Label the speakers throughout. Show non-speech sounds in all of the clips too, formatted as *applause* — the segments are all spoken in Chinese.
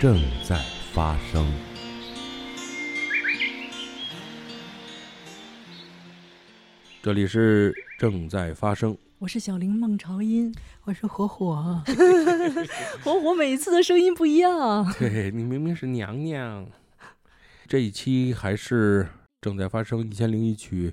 Speaker 1: 正在发生。这里是正在发生。
Speaker 2: 我是小林孟朝音，我是火火，*laughs* 火火每次的声音不一样。
Speaker 1: 对你明明是娘娘。这一期还是正在发生《一千零一曲》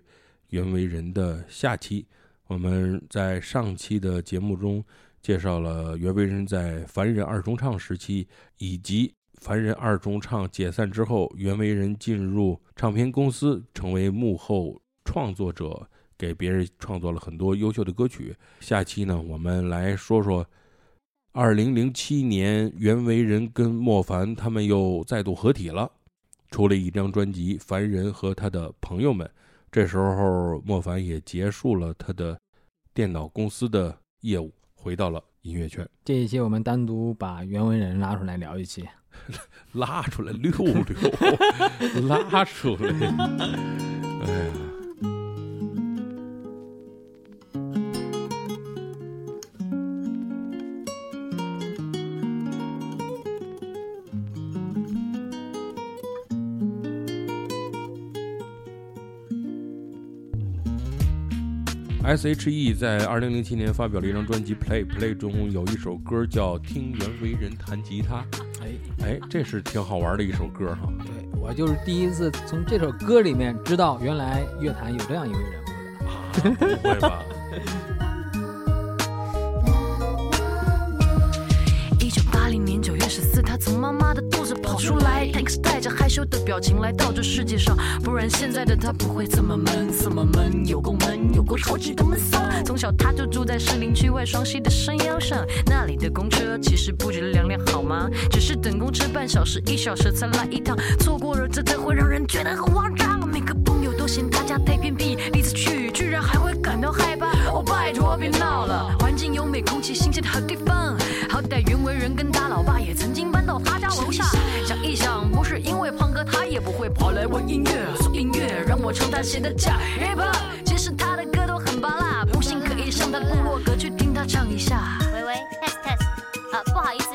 Speaker 1: 袁惟仁的下期。我们在上期的节目中介绍了袁惟仁在凡人二重唱时期，以及凡人二重唱解散之后，袁惟仁进入唱片公司，成为幕后创作者。给别人创作了很多优秀的歌曲。下期呢，我们来说说，二零零七年袁惟仁跟莫凡他们又再度合体了，出了一张专辑《凡人和他的朋友们》。这时候，莫凡也结束了他的电脑公司的业务，回到了音乐圈。
Speaker 3: 这一期我们单独把袁惟仁拉出来聊一期，*laughs*
Speaker 1: 拉出来溜溜，*laughs* 拉出来，*laughs* 哎呀。S.H.E 在二零零七年发表了一张专辑《Play Play》，中有一首歌叫《听袁惟仁弹吉他》。哎哎，这是挺好玩的一首歌哈。
Speaker 3: 对我就是第一次从这首歌里面知道，原来乐坛有这样一位人物
Speaker 1: 的。啊，不会吧？*laughs*
Speaker 4: 一九八零年九他从妈妈的肚子跑出来，Tanks 带着害羞的表情来到这世界上，不然现在的他不会这么闷，这么闷，有够闷，有够超级的闷骚。从小他就住在士林区外双溪的山腰上，那里的公车其实不止两辆，好吗？只是等公车半小时、一小时才来一趟，错过了这才会让人觉得很慌张。嫌他家太偏僻，第一次去居然还会感到害怕。哦，拜托别闹了，环境优美，空气新鲜的好地方。好歹袁惟仁跟他老爸也曾经搬到他家楼下。想一想，不是因为胖哥，他也不会跑来玩音乐。送音乐让我唱他写的假 hiphop，其实他的歌都很巴拉，不信可以上他部落格去听他唱一下。
Speaker 5: 喂喂，test test，呃，不好意思，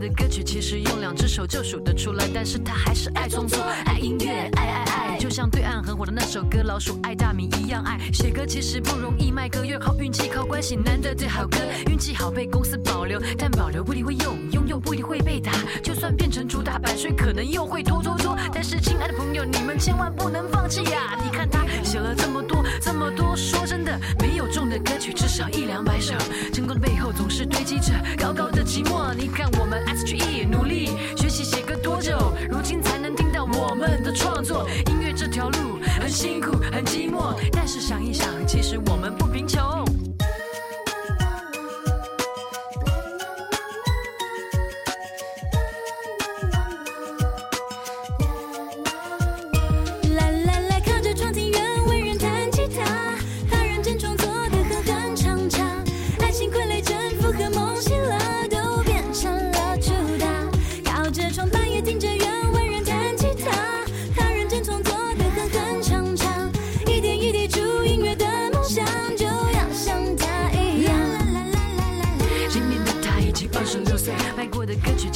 Speaker 5: 的歌
Speaker 4: 曲其实用两只手就数得出来，但是他还是爱创作，爱音乐，爱爱爱，就像对岸很火的那首歌《老鼠爱大米》一样爱。写歌其实不容易，卖歌越靠运气，靠关系，难得最好歌，运气好被公司保留，但保留不一定会用，拥有不一定会被打，就算变成主打版税，可能又会拖拖拖。但是亲爱的朋友，你们千万不能放弃呀！你看他写了这么多，这么多，说真的，没有中的歌曲至少一两百首，成功的背后总是堆积着高高的寂寞。你看我们 S.H.E 努力学习写歌多久，如今才能听到我们的创作。音乐这条路很辛苦，很寂寞，但是想一想，其实我们不贫穷。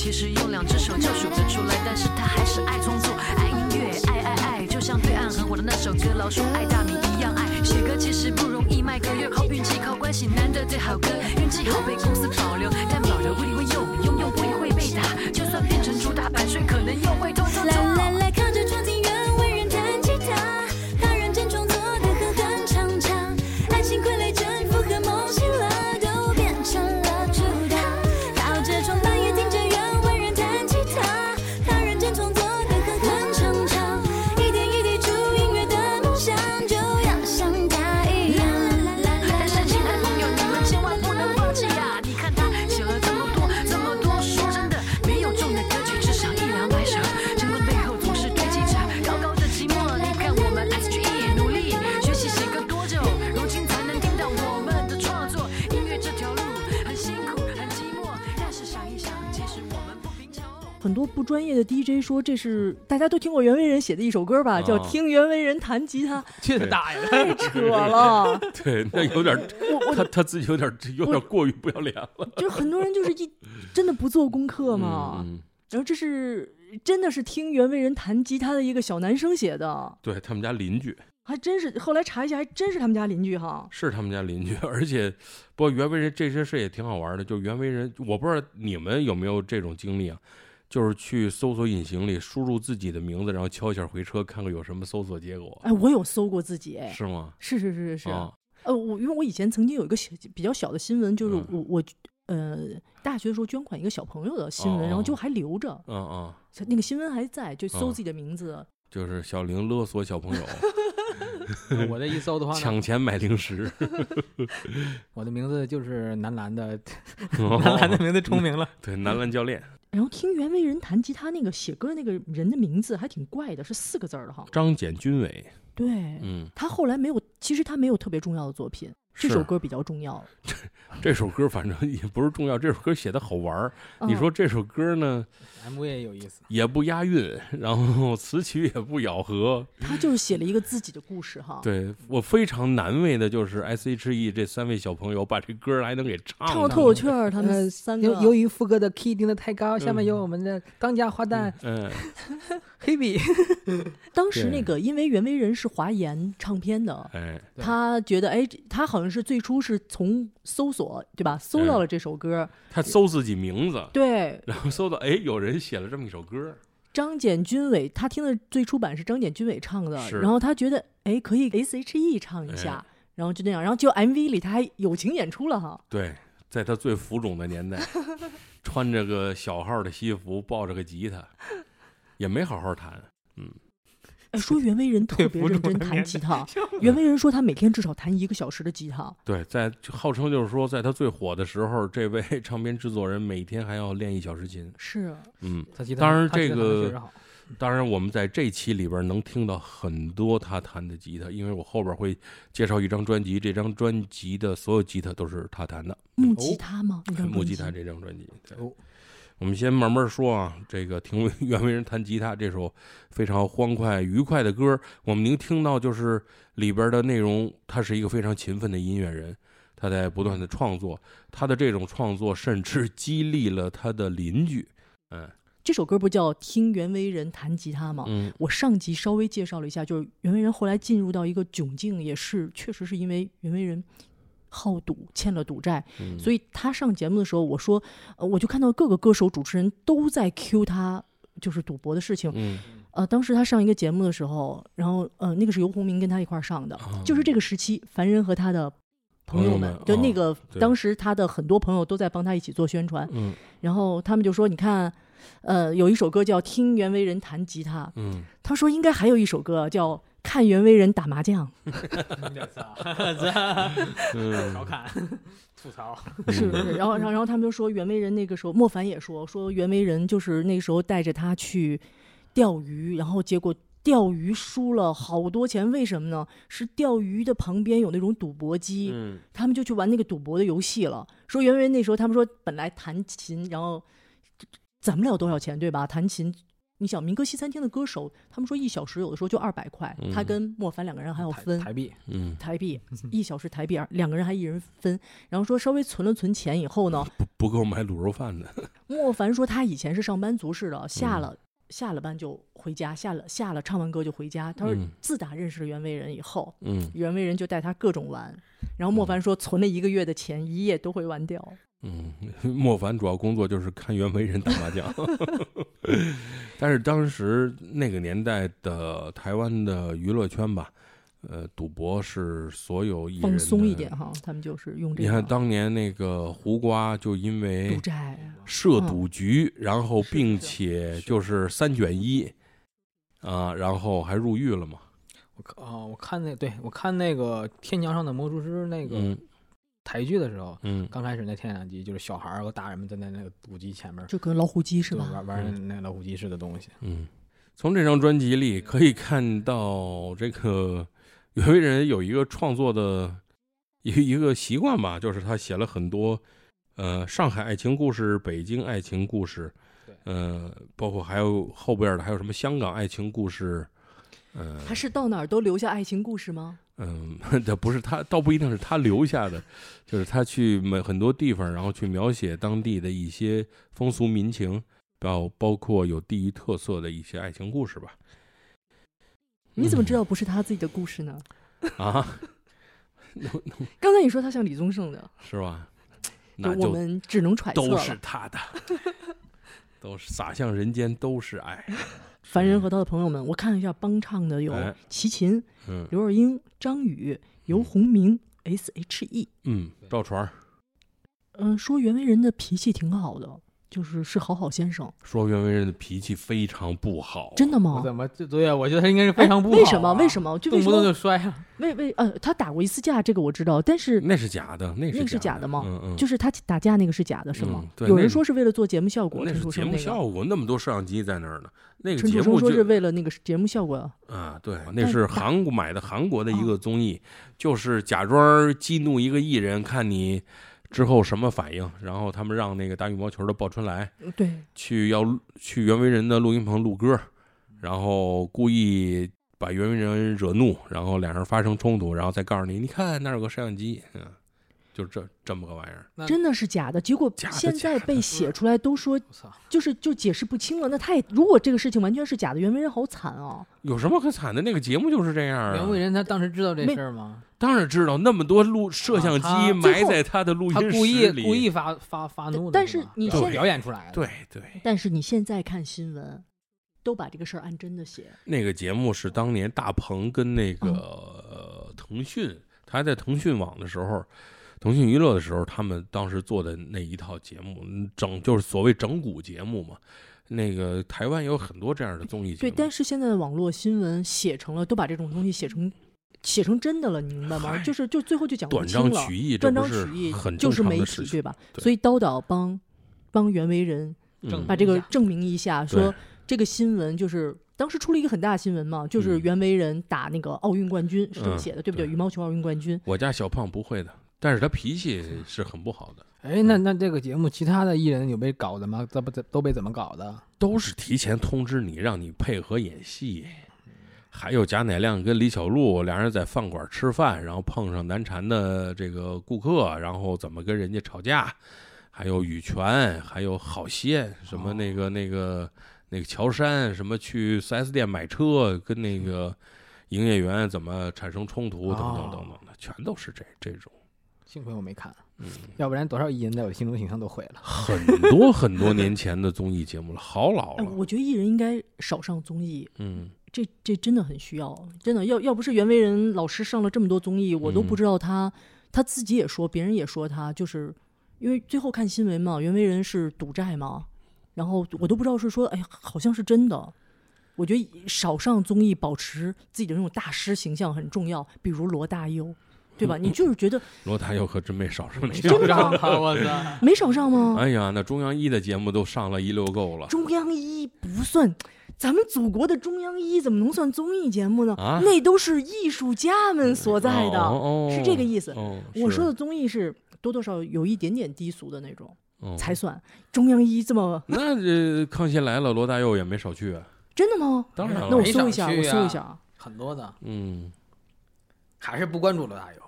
Speaker 4: 其实用两只手就数得出来，但是他还是爱创作，爱音乐，爱爱爱，就像对岸很火的那首歌《老鼠爱大米》一样爱。写歌其实不容易，卖歌要靠运气，靠关系，难得对好歌，运气好被公司保留，但保留不一定会用，拥有不一定会被打，就算变成主打版税，可能又会痛？不
Speaker 2: 专业的 DJ 说这是大家都听过袁惟仁写的一首歌吧，叫
Speaker 1: 啊《
Speaker 2: 听袁惟仁弹吉他》，
Speaker 3: 去他大爷！
Speaker 2: 太扯了。*laughs* *laughs*
Speaker 1: 对，那有点他他自己有点儿有点过于不要脸了
Speaker 2: 就很多人就是一 *laughs* 真的不做功课嘛。然后这是真的是听袁惟仁弹吉他的一个小男生写的，
Speaker 1: 对他们家邻居
Speaker 2: 还真是后来查一下，还真是他们家邻居哈。
Speaker 1: 是他们家邻居，而且不过袁惟仁这些事也挺好玩的，就袁惟仁，我不知道你们有没有这种经历啊？就是去搜索引擎里输入自己的名字，然后敲一下回车，看看有什么搜索结果，
Speaker 2: 哎，我有搜过自己，哎，
Speaker 1: 是吗？
Speaker 2: 是是是是是。
Speaker 1: 啊，
Speaker 2: 呃，我因为我以前曾经有一个小比较小的新闻，就是
Speaker 1: 嗯
Speaker 2: 我我呃大学的时候捐款一个小朋友的新闻，
Speaker 1: 哦
Speaker 2: 然后就还留着，
Speaker 1: 嗯嗯，
Speaker 2: 那个新闻还在，就搜
Speaker 1: 哦
Speaker 2: 自己的名字。
Speaker 1: 就是小玲勒索小朋友 *laughs*
Speaker 3: 我这一搜的话，*laughs*
Speaker 1: 抢钱买零食，*laughs*
Speaker 3: 我的名字就是男篮的，男篮的名字重名了。
Speaker 1: 对男篮教练
Speaker 2: 然后听袁惟仁弹吉他那个写歌那个人的名字还挺怪的，是四个字儿的哈。
Speaker 1: 张简军伟，
Speaker 2: 对，
Speaker 1: 嗯，
Speaker 2: 他后来没有，其实他没有特别重要的作品，这首歌比较重要。
Speaker 1: 这 *laughs* 这首歌反正也不是重要，这首歌写的好玩儿。你
Speaker 2: 嗯
Speaker 1: 说这首歌呢
Speaker 3: MV 也有意思，
Speaker 1: 也不押韵，然后词曲也不咬合，
Speaker 2: 他就是写了一个自己的故事哈。
Speaker 1: 对我非常难为的就是 S.H.E 这三位小朋友把这歌还能给唱
Speaker 2: 唱的
Speaker 1: 的
Speaker 2: 脱口趣儿，他们
Speaker 3: 呃
Speaker 2: 三个
Speaker 3: 由由于副歌的 key 定的太高，下面有我们的当家花旦
Speaker 1: 嗯，*laughs*
Speaker 3: 黑笔。*laughs*
Speaker 2: 当时那个，因为袁惟仁是华研唱片的，
Speaker 1: 哎，
Speaker 2: 他觉得哎，他好像是最初是从搜索对吧，搜到了这首歌。
Speaker 1: 他搜自己名字，
Speaker 2: 对，
Speaker 1: 然后搜到哎，有人写了这么一首歌，
Speaker 2: 张简君伟，他听的最初版是张简君伟唱的，然后他觉得哎可以 S.H.E 唱一下，然后就那样，然后就 MV 里他还友情演出了哈。
Speaker 1: 对，在他最浮肿的年代，*laughs* 穿着个小号的西服，抱着个吉他，也没好好弹，嗯，
Speaker 2: 哎，说袁惟仁 *laughs* 特别认真弹吉他，*laughs* 袁惟仁说他每天至少弹一个小时的吉他。
Speaker 1: 对，在号称就是说，在他最火的时候，这位 *laughs* 唱片制作人每天还要练一小时琴，
Speaker 2: 是，
Speaker 1: 嗯，
Speaker 3: 他吉他
Speaker 1: 当然
Speaker 3: 他吉他
Speaker 1: 这个
Speaker 3: 确实好
Speaker 1: 当然，我们在这期里边能听到很多他弹的吉他，因为我后边会介绍一张专辑，这张专辑的所有吉他都是他弹的，
Speaker 2: 木吉他吗？
Speaker 1: 木吉他这张专辑。对
Speaker 3: 哦
Speaker 1: 我们先慢慢说啊，这个听袁惟仁弹吉他这首非常欢快愉快的歌，我们能听到就是里边的内容，他是一个非常勤奋的音乐人，他在不断的创作，他的这种创作甚至激励了他的邻居，嗯
Speaker 2: 这首歌不叫《听袁惟仁弹吉他》吗？
Speaker 1: 嗯
Speaker 2: 我上集稍微介绍了一下，就是袁惟仁后来进入到一个窘境，也是确实是因为袁惟仁好赌，欠了赌债，
Speaker 1: 嗯，
Speaker 2: 所以他上节目的时候，我说，呃，我就看到各个歌手、主持人都在 cue 他，就是赌博的事情。
Speaker 1: 嗯。
Speaker 2: 呃，当时他上一个节目的时候，然后呃，那个是游鸿明跟他一块儿上的，
Speaker 1: 啊。
Speaker 2: 就是这个时期，凡人和他的朋友们，就那个、
Speaker 1: 对。
Speaker 2: 当时他的很多朋友都在帮他一起做宣传，
Speaker 1: 嗯。
Speaker 2: 然后他们就说，你看，呃，有一首歌叫《听袁惟仁弹吉他》，
Speaker 1: 嗯，
Speaker 2: 他说应该还有一首歌叫《看袁惟仁打麻将》，
Speaker 1: 嗯。
Speaker 3: 调侃、吐槽，
Speaker 2: 是不是？然后，然后，然后他们就说袁惟仁那个时候，莫凡也说说袁惟仁就是那时候带着他去钓鱼，然后结果钓鱼输了好多钱，为什么呢？是钓鱼的旁边有那种赌博机，
Speaker 1: 嗯
Speaker 2: 他们就去玩那个赌博的游戏了。说袁惟仁那时候，他们说本来弹琴，然后攒不了多少钱，对吧？弹琴。你想民歌西餐厅的歌手，他们说一小时有的时候就二百块，他
Speaker 1: 嗯
Speaker 2: 跟莫凡两个人还要分
Speaker 3: 台币，
Speaker 1: 嗯，
Speaker 2: 台币，*laughs* 一小时台币二，两个人还一人分。然后说稍微存了存钱以后呢，
Speaker 1: 不不够买卤肉饭的，*laughs*
Speaker 2: 莫凡说他以前是上班族似的，
Speaker 1: 嗯
Speaker 2: 下了、下了班就回家，下了下了唱完歌就回家。他说
Speaker 1: 嗯
Speaker 2: 自打认识了袁惟仁以后，
Speaker 1: 嗯
Speaker 2: 袁惟仁就带他各种玩。然后莫凡说存了一个月的钱，一夜都会玩掉。
Speaker 1: 嗯，莫凡主要工作就是看袁惟仁打麻将，但是当时那个年代的台湾的娱乐圈吧，呃，赌博是所有艺人
Speaker 2: 放松一点哈，他们就是用这
Speaker 1: 你看当年那个胡瓜就因为
Speaker 2: 赌债。
Speaker 1: 涉赌局，然后并且就是三卷一啊，然后还入狱了嘛。
Speaker 3: 我看啊，我看那对我看那个《天桥上的魔术师》那个台剧的时候，
Speaker 1: 嗯
Speaker 3: 刚开始那天两集就是小孩儿和大人们站在那个赌机前面，
Speaker 2: 就跟老虎机是
Speaker 3: 对
Speaker 2: 吧？
Speaker 3: 玩玩那那老虎机似的东西。
Speaker 1: 嗯，从这张专辑里可以看到，这个袁惟仁有一个创作的一一个习惯吧，就是他写了很多呃上海爱情故事、北京爱情故事，呃，包括还有后边的还有什么香港爱情故事，嗯、
Speaker 2: 他是到哪儿都留下爱情故事吗？
Speaker 1: 嗯，*laughs* 这不是他，倒不一定是他留下的，就是他去每很多地方，然后去描写当地的一些风俗民情，包包括有地域特色的一些爱情故事吧。
Speaker 2: 你怎么知道不是他自己的故事呢？*laughs*
Speaker 1: 啊？
Speaker 2: 刚才你说他像李宗盛的，*laughs*
Speaker 1: 是吧？那
Speaker 2: 我们只能揣测
Speaker 1: 都。是他的，都是洒向人间都是爱。
Speaker 2: 凡人和他的朋友们，我看了一下帮唱的有
Speaker 1: 哎。
Speaker 2: 齐秦、
Speaker 1: 嗯。
Speaker 2: 刘若英、张宇、游鸿明、S.H.E。
Speaker 1: 嗯，赵传儿。
Speaker 2: 嗯，说袁惟仁的脾气挺好的，就是是好好先生，
Speaker 1: 说袁惟仁的脾气非常不好，
Speaker 2: 真的吗？
Speaker 3: 我怎么这对啊？我觉得他应该是非常不好、啊
Speaker 2: 哎为什么？为什？么？就
Speaker 3: 动不动就？摔啊！
Speaker 2: 为为呃，他打过一次架，这个我知道，但是
Speaker 1: 那是假的，那是
Speaker 2: 那个是
Speaker 1: 假
Speaker 2: 假的吗
Speaker 1: 嗯嗯，
Speaker 2: 就是他打架那个是假的，是吗
Speaker 1: 嗯？对
Speaker 2: 有人说是为了做节目效果，
Speaker 1: 那是节目。效果，那么多摄像机在那儿呢。那个
Speaker 2: 陈
Speaker 1: 节目就
Speaker 2: 楚生说是为了那个节目效果，
Speaker 1: 啊，对，那是韩国买的韩国的一
Speaker 2: 哦
Speaker 1: 个综艺，就是假装激怒一个艺人，看你之后什么反应。然后他们让那个打羽毛球的鲍春来
Speaker 2: 对，
Speaker 1: 去要去袁惟仁的录音棚录歌，然后故意把袁惟仁惹怒，然后两人发生冲突，然后再告诉你，你看那儿有个摄像机，嗯，就这这么个玩意儿。
Speaker 3: 那
Speaker 2: 真的是假的。结果现在被写出来都说！就是就解释不清了。那太如果这个事情完全是假的，袁惟仁好惨哦！
Speaker 1: 有什么可惨的？那个节目就是这样啊。
Speaker 3: 袁惟仁他当时知道这事儿吗？
Speaker 1: 当然知道，那么多录摄像机埋在他的录音室
Speaker 3: 他故意
Speaker 1: 里，
Speaker 3: 故意发发发怒的
Speaker 2: 但
Speaker 3: 是
Speaker 2: 你
Speaker 3: 对
Speaker 1: 现
Speaker 3: 表演出来的，
Speaker 1: 对对，
Speaker 2: 但是你现在看新闻，都把这个事儿按真的写。
Speaker 1: 那个节目是当年大鹏跟那个、
Speaker 2: 嗯
Speaker 1: 呃腾讯，他还在腾讯网的时候，腾讯娱乐的时候，他们当时做的那一套节目，嗯整就是所谓整蛊节目嘛。那个台湾有很多这样的综艺节目对，
Speaker 2: 但是现在的网络新闻写成了，都把这种东西写成写成真的了，你明白吗？就是就最后就讲不
Speaker 1: 断
Speaker 2: 清了，
Speaker 1: 章取义，
Speaker 2: 断章取义
Speaker 1: 很
Speaker 2: 就是媒体，对。吧？
Speaker 1: 对
Speaker 2: 所以叨叨帮帮袁惟仁
Speaker 1: 嗯
Speaker 2: 把这个证明一下，
Speaker 1: 对
Speaker 2: 说这个新闻就是当时出了一个很大的新闻嘛，就是
Speaker 1: 嗯
Speaker 2: 袁惟仁打那个奥运冠军是这么
Speaker 1: 嗯
Speaker 2: 写的，对不对？
Speaker 1: 对
Speaker 2: 羽毛球奥运冠军，
Speaker 1: 我家小胖不会的，但是他脾气是很不好的，
Speaker 3: 哎，那那这个节目其他的艺人有被搞的吗？这不都被怎么搞的？
Speaker 1: 都是提前通知你，让你配合演戏。还有贾乃亮跟李小璐俩人在饭馆吃饭，然后碰上难缠的这个顾客，然后怎么跟人家吵架。还有羽泉，还有好些，什么那个那个那个乔杉，什么去 4S 店买车，跟那个营业员怎么产生冲突，等等等等的，全都是这这种。
Speaker 3: 幸亏我没看，
Speaker 1: 嗯，
Speaker 3: 要不然多少艺人在我心中形象都毁了。
Speaker 1: 很多很多年前的综艺节目了，好老
Speaker 2: 哎，
Speaker 1: 了。
Speaker 2: 我觉得艺人应该少上综艺，
Speaker 1: 嗯，
Speaker 2: 这这真的很需要，真的要要不是袁惟仁老师上了这么多综艺，我都不
Speaker 1: 嗯
Speaker 2: 知道他、他自己也说，别人也说他就是因为最后看新闻嘛，袁惟仁是赌债嘛，然后我都不知道是说，哎呀，好像是真的。我觉得少上综艺，保持自己的那种大师形象很重要。比如罗大佑，对吧？*laughs* 你就是觉得
Speaker 1: 罗大佑可真没少上！*laughs* *laughs*
Speaker 2: 没少上吗？
Speaker 1: 哎呀，那中央一的节目都上了一溜够了。
Speaker 2: 中央一不算，咱们祖国的中央一怎么能算综艺节目呢？
Speaker 1: 啊
Speaker 2: 那都是艺术家们所在的，
Speaker 1: 哦哦
Speaker 2: 是这个意思。
Speaker 1: 哦，
Speaker 2: 我说的综艺是多多少少有一点点低俗的那种、
Speaker 1: 哦
Speaker 2: 才算。中央一这么
Speaker 1: 那这康熙来了，罗大佑也没少去啊。
Speaker 2: 真的吗？
Speaker 1: 当然了
Speaker 2: 那我
Speaker 3: 没
Speaker 2: 搜一下，我
Speaker 3: 少去啊
Speaker 2: 搜一下啊。
Speaker 3: 很多的
Speaker 1: 嗯，
Speaker 3: 还是不关注罗大佑。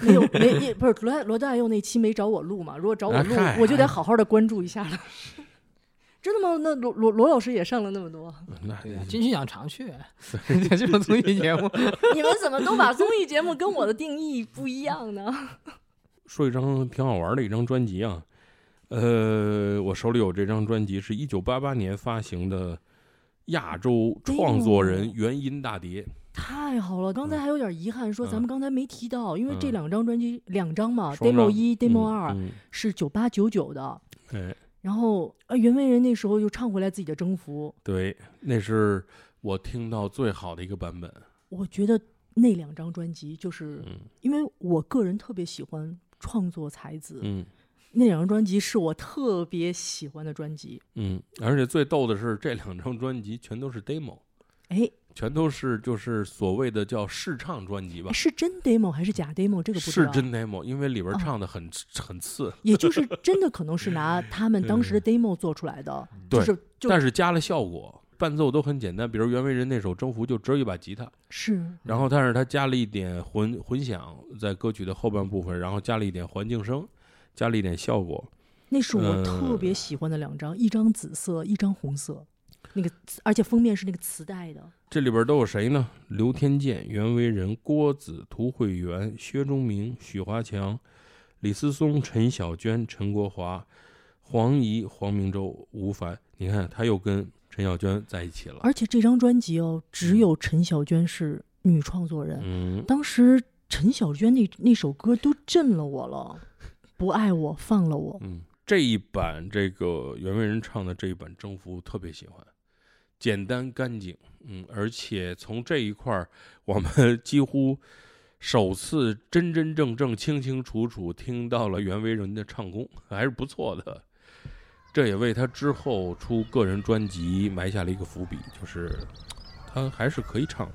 Speaker 2: 没有没也不是罗大罗大佑那期没找我录嘛？如果找我录，
Speaker 1: 啊
Speaker 2: 我就得好好的关注一下了。真的吗？那罗罗罗老师也上了那么多，*laughs*
Speaker 1: 那
Speaker 3: 对呀，金曲奖常去，*laughs* 这种综艺节目。*laughs*
Speaker 2: 你们怎么都把综艺节目跟我的定义不一样呢？
Speaker 1: 说一张挺好玩的一张专辑啊。呃，我手里有这张专辑，是一九八八年发行的亚洲创作人原音大碟。
Speaker 2: 太好了，刚才还有点遗憾，说咱们
Speaker 1: 嗯
Speaker 2: 刚才没提到，因为这
Speaker 1: 嗯。
Speaker 2: 两张专辑两张嘛，demo 一、demo 二
Speaker 1: 嗯。
Speaker 2: 是九八九九的，
Speaker 1: 嗯哎，
Speaker 2: 然后啊袁惟仁那时候又唱回来自己的征服，
Speaker 1: 对，那是我听到最好的一个版本。
Speaker 2: 我觉得那两张专辑就是
Speaker 1: 嗯。
Speaker 2: 因为我个人特别喜欢创作才子，
Speaker 1: 嗯。
Speaker 2: 那两张专辑是我特别喜欢的专辑。
Speaker 1: 嗯，而且最逗的是，这两张专辑全都是 demo。
Speaker 2: 哎，
Speaker 1: 全都是就是所谓的叫试唱专辑吧
Speaker 2: 哎，是真 demo 还是假 demo？这个不。
Speaker 1: 是真 demo，因为里边
Speaker 2: 哦
Speaker 1: 唱的很、很次，
Speaker 2: 也就是真的可能是拿 *laughs* 他们当时的 demo 做出来的，
Speaker 1: 对
Speaker 2: 就是就
Speaker 1: 但是加了效果，伴奏都很简单，比如袁惟仁那首《征服》就只有一把吉他，
Speaker 2: 是
Speaker 1: 然后但是他加了一点混混响在歌曲的后半部分，然后加了一点环境声，加了一点效果。
Speaker 2: 那是我
Speaker 1: 呃
Speaker 2: 特别喜欢的两张，一张紫色，一张红色，那个而且封面是那个磁带的。
Speaker 1: 这里边都有谁呢？刘天健、袁惟仁、郭子、涂慧源、薛忠明、许华强、李思松、陈小娟、陈国华、黄怡、黄明洲、吴凡。你看，他又跟陈小娟在一起了。
Speaker 2: 而且这张专辑哦，只有陈小娟是女创作人。
Speaker 1: 嗯，
Speaker 2: 当时陈小娟那那首歌都震了我了，不爱我放了我。
Speaker 1: 嗯，这一版这个袁惟仁唱的这一版《征服》特别喜欢，简单干净，嗯，而且从这一块儿，我们 *laughs* 几乎首次真真正正、清清楚楚听到了袁惟仁的唱功，还是不错的。这也为他之后出个人专辑埋下了一个伏笔，就是他还是可以唱的。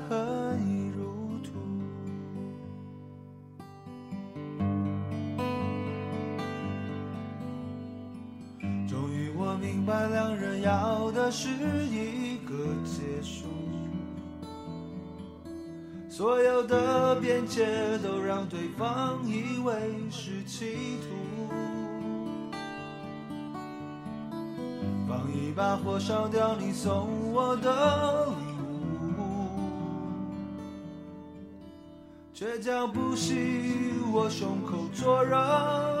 Speaker 6: 是一个结束。所有的边界都让对方以为是企图。放一把火烧掉你送我的礼物，倔强不惜我胸口灼热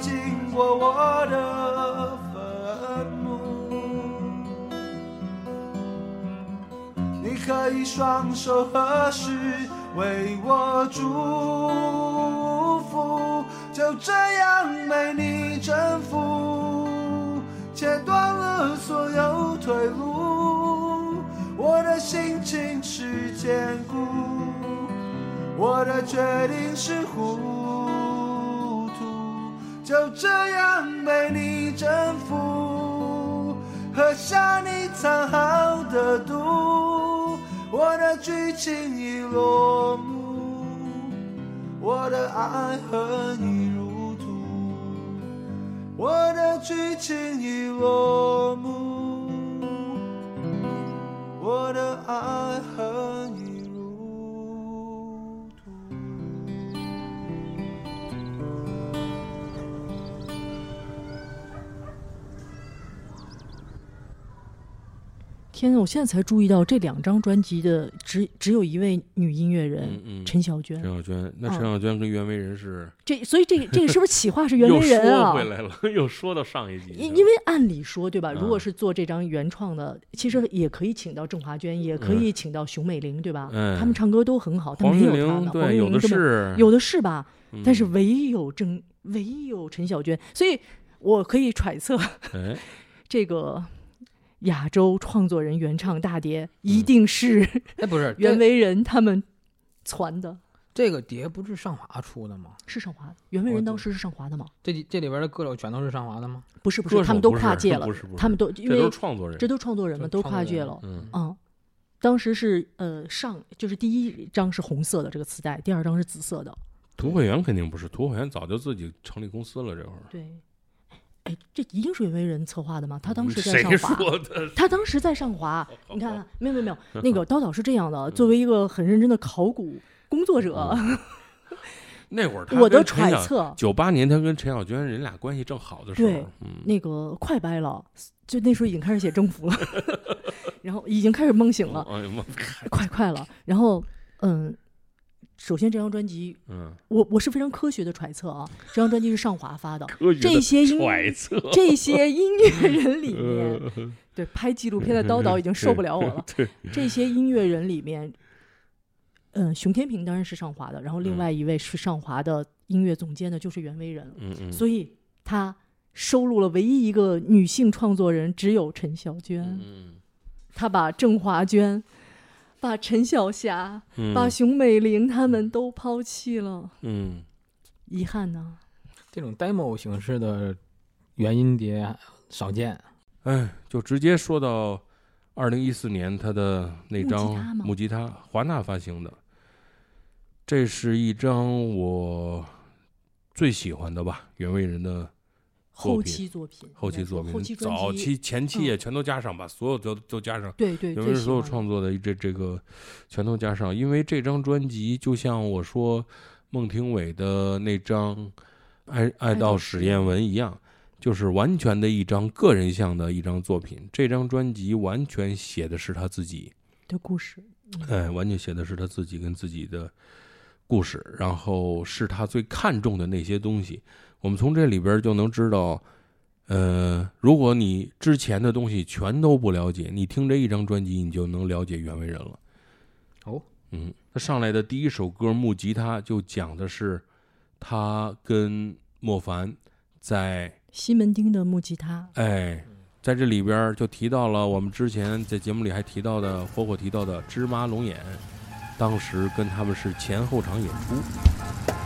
Speaker 6: 经过我的坟墓，你可以双手合十为我祝福，就这样被你征服，切断了所有退路。我的心情是坚固，我的决定是糊涂，就这样被你征服，喝下你藏好的毒，我的剧情已落幕，我的爱恨已入土，我的剧情已落幕，我的爱恨
Speaker 2: 天呐，我现在才注意到这两张专辑的只只有一位女音乐人、
Speaker 1: 嗯嗯，
Speaker 2: 陈小娟
Speaker 1: 陈。小娟，那
Speaker 2: 嗯
Speaker 1: 陈小娟跟袁惟仁是
Speaker 2: 这所以这个这个是不是企划是袁惟仁
Speaker 1: 说
Speaker 2: 啊？
Speaker 1: 回来了，又说到上一集，
Speaker 2: 因因为按理说，对吧？如果
Speaker 1: 嗯
Speaker 2: 是做这张原创的，其实也可以请到郑华娟，也可以请到熊美玲，对吧？
Speaker 1: 嗯
Speaker 2: 他们唱歌都很好，没有她呢。黄
Speaker 1: 玲对有的是，
Speaker 2: 有的是吧？
Speaker 1: 嗯
Speaker 2: 但是唯有郑，唯有陈小娟，所以我可以揣测，
Speaker 1: 哎，*laughs*
Speaker 2: 这个亚洲创作人原唱大碟一
Speaker 1: 嗯
Speaker 2: 定是
Speaker 3: 哎，不是 *laughs*
Speaker 2: 袁惟仁他们传的，
Speaker 3: 这个碟不是上华出的吗？
Speaker 2: 是上华的。袁惟仁当时是上华的吗？
Speaker 3: 这里这里边的歌手全都是上华的吗？
Speaker 2: 不是不是，他们都跨界了
Speaker 1: 不是不，是
Speaker 2: 他们都因为
Speaker 1: 是创作人，
Speaker 2: 这都创作人嘛，都跨界了。
Speaker 1: 嗯
Speaker 2: 嗯，当时是呃上就是第一张是红色的这个磁带，第二张是紫色的。
Speaker 1: 涂慧源肯定不是，涂慧源早就自己成立公司了，这会儿。
Speaker 2: 对，哎，这一定是袁惟仁策划的吗？他当时在上华，
Speaker 1: 说的？*laughs*
Speaker 2: 他当时在上华。你看
Speaker 1: 好，
Speaker 2: 没有没有没有，*laughs* 那个刀导是这样的，作为一个很认真的考古工作者，
Speaker 1: 嗯 *laughs* 那会儿他
Speaker 2: 我的揣测，
Speaker 1: 九八年他跟陈小娟人俩关系正好的时候
Speaker 2: 对，
Speaker 1: 嗯，
Speaker 2: 那个快掰了，就那时候已经开始写征服了，然后已经开始梦醒了，快快了。然后嗯，首先这张专辑，
Speaker 1: 嗯，
Speaker 2: 我我是非常科学的揣测啊，这张专辑是上华发的，
Speaker 1: 科学的
Speaker 2: 这些音
Speaker 1: 揣测。
Speaker 2: 这些音乐人里面，
Speaker 1: 呃 *laughs*
Speaker 2: 对拍纪录片的叨叨已经受不了我了。*laughs*
Speaker 1: 对，
Speaker 2: 这些音乐人里面，嗯，熊天平当然是上华的，然后另
Speaker 1: 嗯
Speaker 2: 外一位是上华的音乐总监呢，就是袁惟仁，
Speaker 1: 嗯嗯，
Speaker 2: 所以他收录了唯一一个女性创作人，只有陈小娟。
Speaker 1: 嗯。
Speaker 2: 他把郑华娟、把陈小霞、
Speaker 1: 嗯，
Speaker 2: 把熊美玲他们都抛弃了，
Speaker 1: 嗯。
Speaker 2: 遗憾呢、
Speaker 3: 这种 demo 形式的原音碟少见。
Speaker 1: 哎，就直接说到二零一四年他的那
Speaker 2: 木吉
Speaker 1: 张
Speaker 2: 他吗？
Speaker 1: 木吉他，华纳发行的，这是一张我最喜欢的吧，袁惟仁的作
Speaker 2: 后期作品，
Speaker 1: 后期作品，早期、前期
Speaker 2: 嗯
Speaker 1: 也全都加上，吧所有都都加上。
Speaker 2: 对对，
Speaker 1: 有人所有创作的这这个全都加上，因为这张专辑就像我说孟庭苇的那张《爱爱
Speaker 2: 爱
Speaker 1: 到
Speaker 2: 到实验
Speaker 1: 史艳文》一样，就是完全的一张个人向的一张作品。这张专辑完全写的是他自己，
Speaker 2: 的故事，
Speaker 1: 哎，完全写的是他自己跟自己的故事，然后是他最看重的那些东西。我们从这里边就能知道，呃，如果你之前的东西全都不了解，你听这一张专辑，你就能了解袁惟仁了。
Speaker 3: 哦，
Speaker 1: 嗯，他上来的第一首歌《木吉他》就讲的是他跟莫凡在
Speaker 2: 西门町的木吉他，
Speaker 1: 哎，在这里边就提到了我们之前在节目里还提到的火火提到的芝麻龙眼，当时跟他们是前后场演出。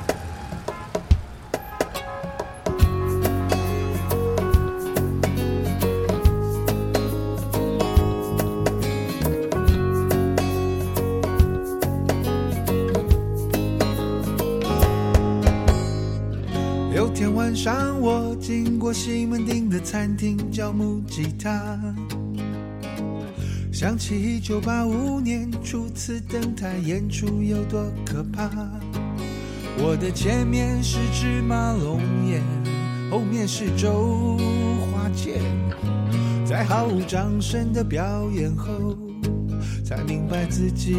Speaker 6: 西门町的餐厅，叫木吉他，想起一九八五年初次登台演出有多可怕。我的前面是芝麻龙眼，后面是周华健，在毫无掌声的表演后，才明白自己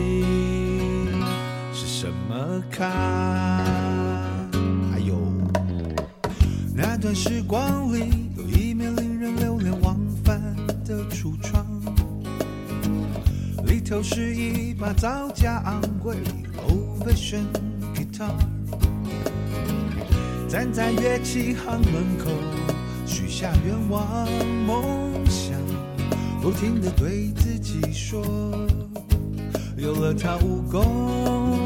Speaker 6: 是什么咖。那段时光里，有一面令人流连忘返的橱窗，里头是一把造价昂贵的 Ovation guitar。站在乐器行门口，许下愿望梦想，不停地对自己说，有了它武功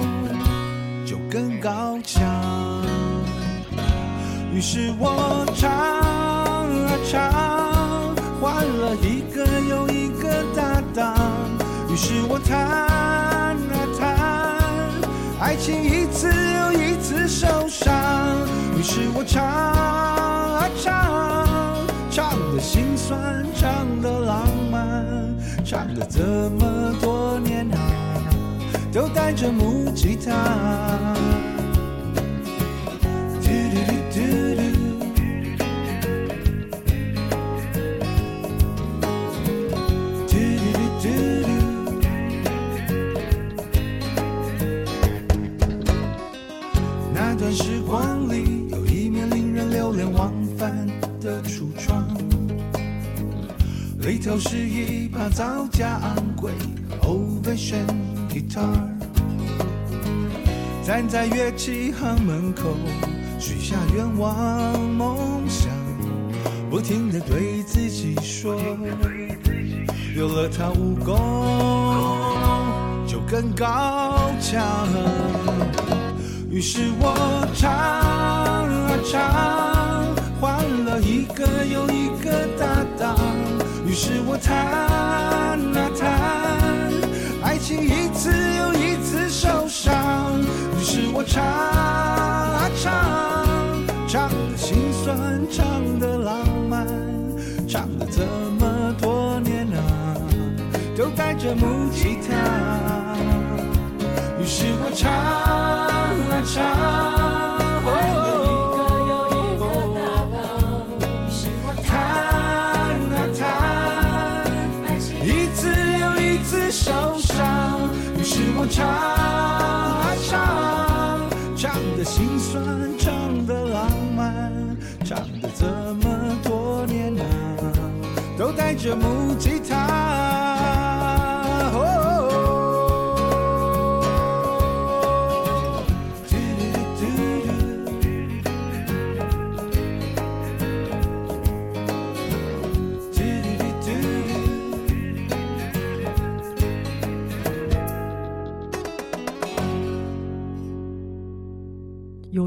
Speaker 6: 就更高强。于是我唱啊唱，换了一个又一个搭档。于是我弹啊弹，爱情一次又一次受伤。于是我唱啊唱，唱的心酸，唱的浪漫，唱了这么多年啊，都带着木吉他。价昂贵 Ovation guitar，站在乐器行门口，许下愿望梦想，不停地对自己说，有了它武功就更高强。于是我唱啊唱，换了一个又一个搭档。于是我弹啊弹，爱情一次又一次受伤。于是我唱啊唱，唱的心酸，唱的浪漫，唱了这么多年啊，都带着木吉他。于是我唱啊唱，唱啊唱，唱的心酸，唱的浪漫，唱的这么多年啊，都带着木吉他。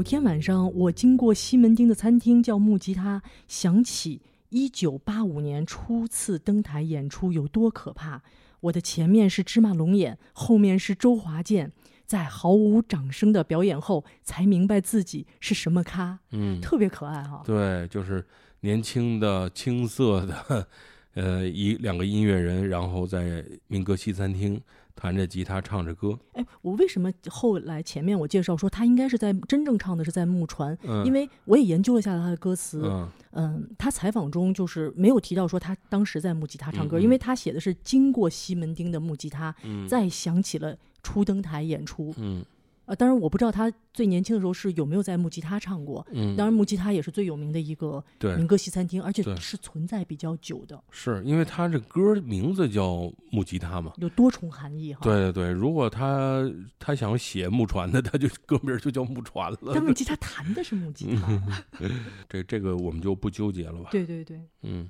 Speaker 2: 有天晚上，我经过西门町的餐厅，叫木吉他，想起一九八五年初次登台演出有多可怕。我的前面是芝麻龙眼，后面是周华健，在毫无掌声的表演后，才明白自己是什么咖，
Speaker 1: 嗯，
Speaker 2: 特别可爱哈、
Speaker 1: 对，就是年轻的、青涩的，呃，一两个音乐人，然后在民歌西餐厅弹着吉他唱着歌。
Speaker 2: 哎，我为什么后来前面我介绍说他应该是在真正唱的是在木船？
Speaker 1: 嗯，
Speaker 2: 因为我也研究了一下他的歌词，
Speaker 1: 嗯
Speaker 2: 嗯，他采访中就是没有提到说他当时在木吉他唱歌，因为他写的是经过西门町的木吉他，
Speaker 1: 嗯
Speaker 2: 再想起了初登台演出。
Speaker 1: 嗯
Speaker 2: 呃，当然我不知道他最年轻的时候是有没有在木吉他唱过。
Speaker 1: 嗯，
Speaker 2: 当然，木吉他也是最有名的一个民歌西餐厅，而且是存在比较久的，
Speaker 1: 是因为他这歌名字叫木吉他嘛。
Speaker 2: 有多重含义哈。，
Speaker 1: 对对对，如果他他想写木船的，他就歌名就叫木船了。
Speaker 2: 但木吉他弹的是木吉他。*laughs*
Speaker 1: 这这个我们就不纠结了吧？*laughs*
Speaker 2: 对对对，
Speaker 1: 嗯，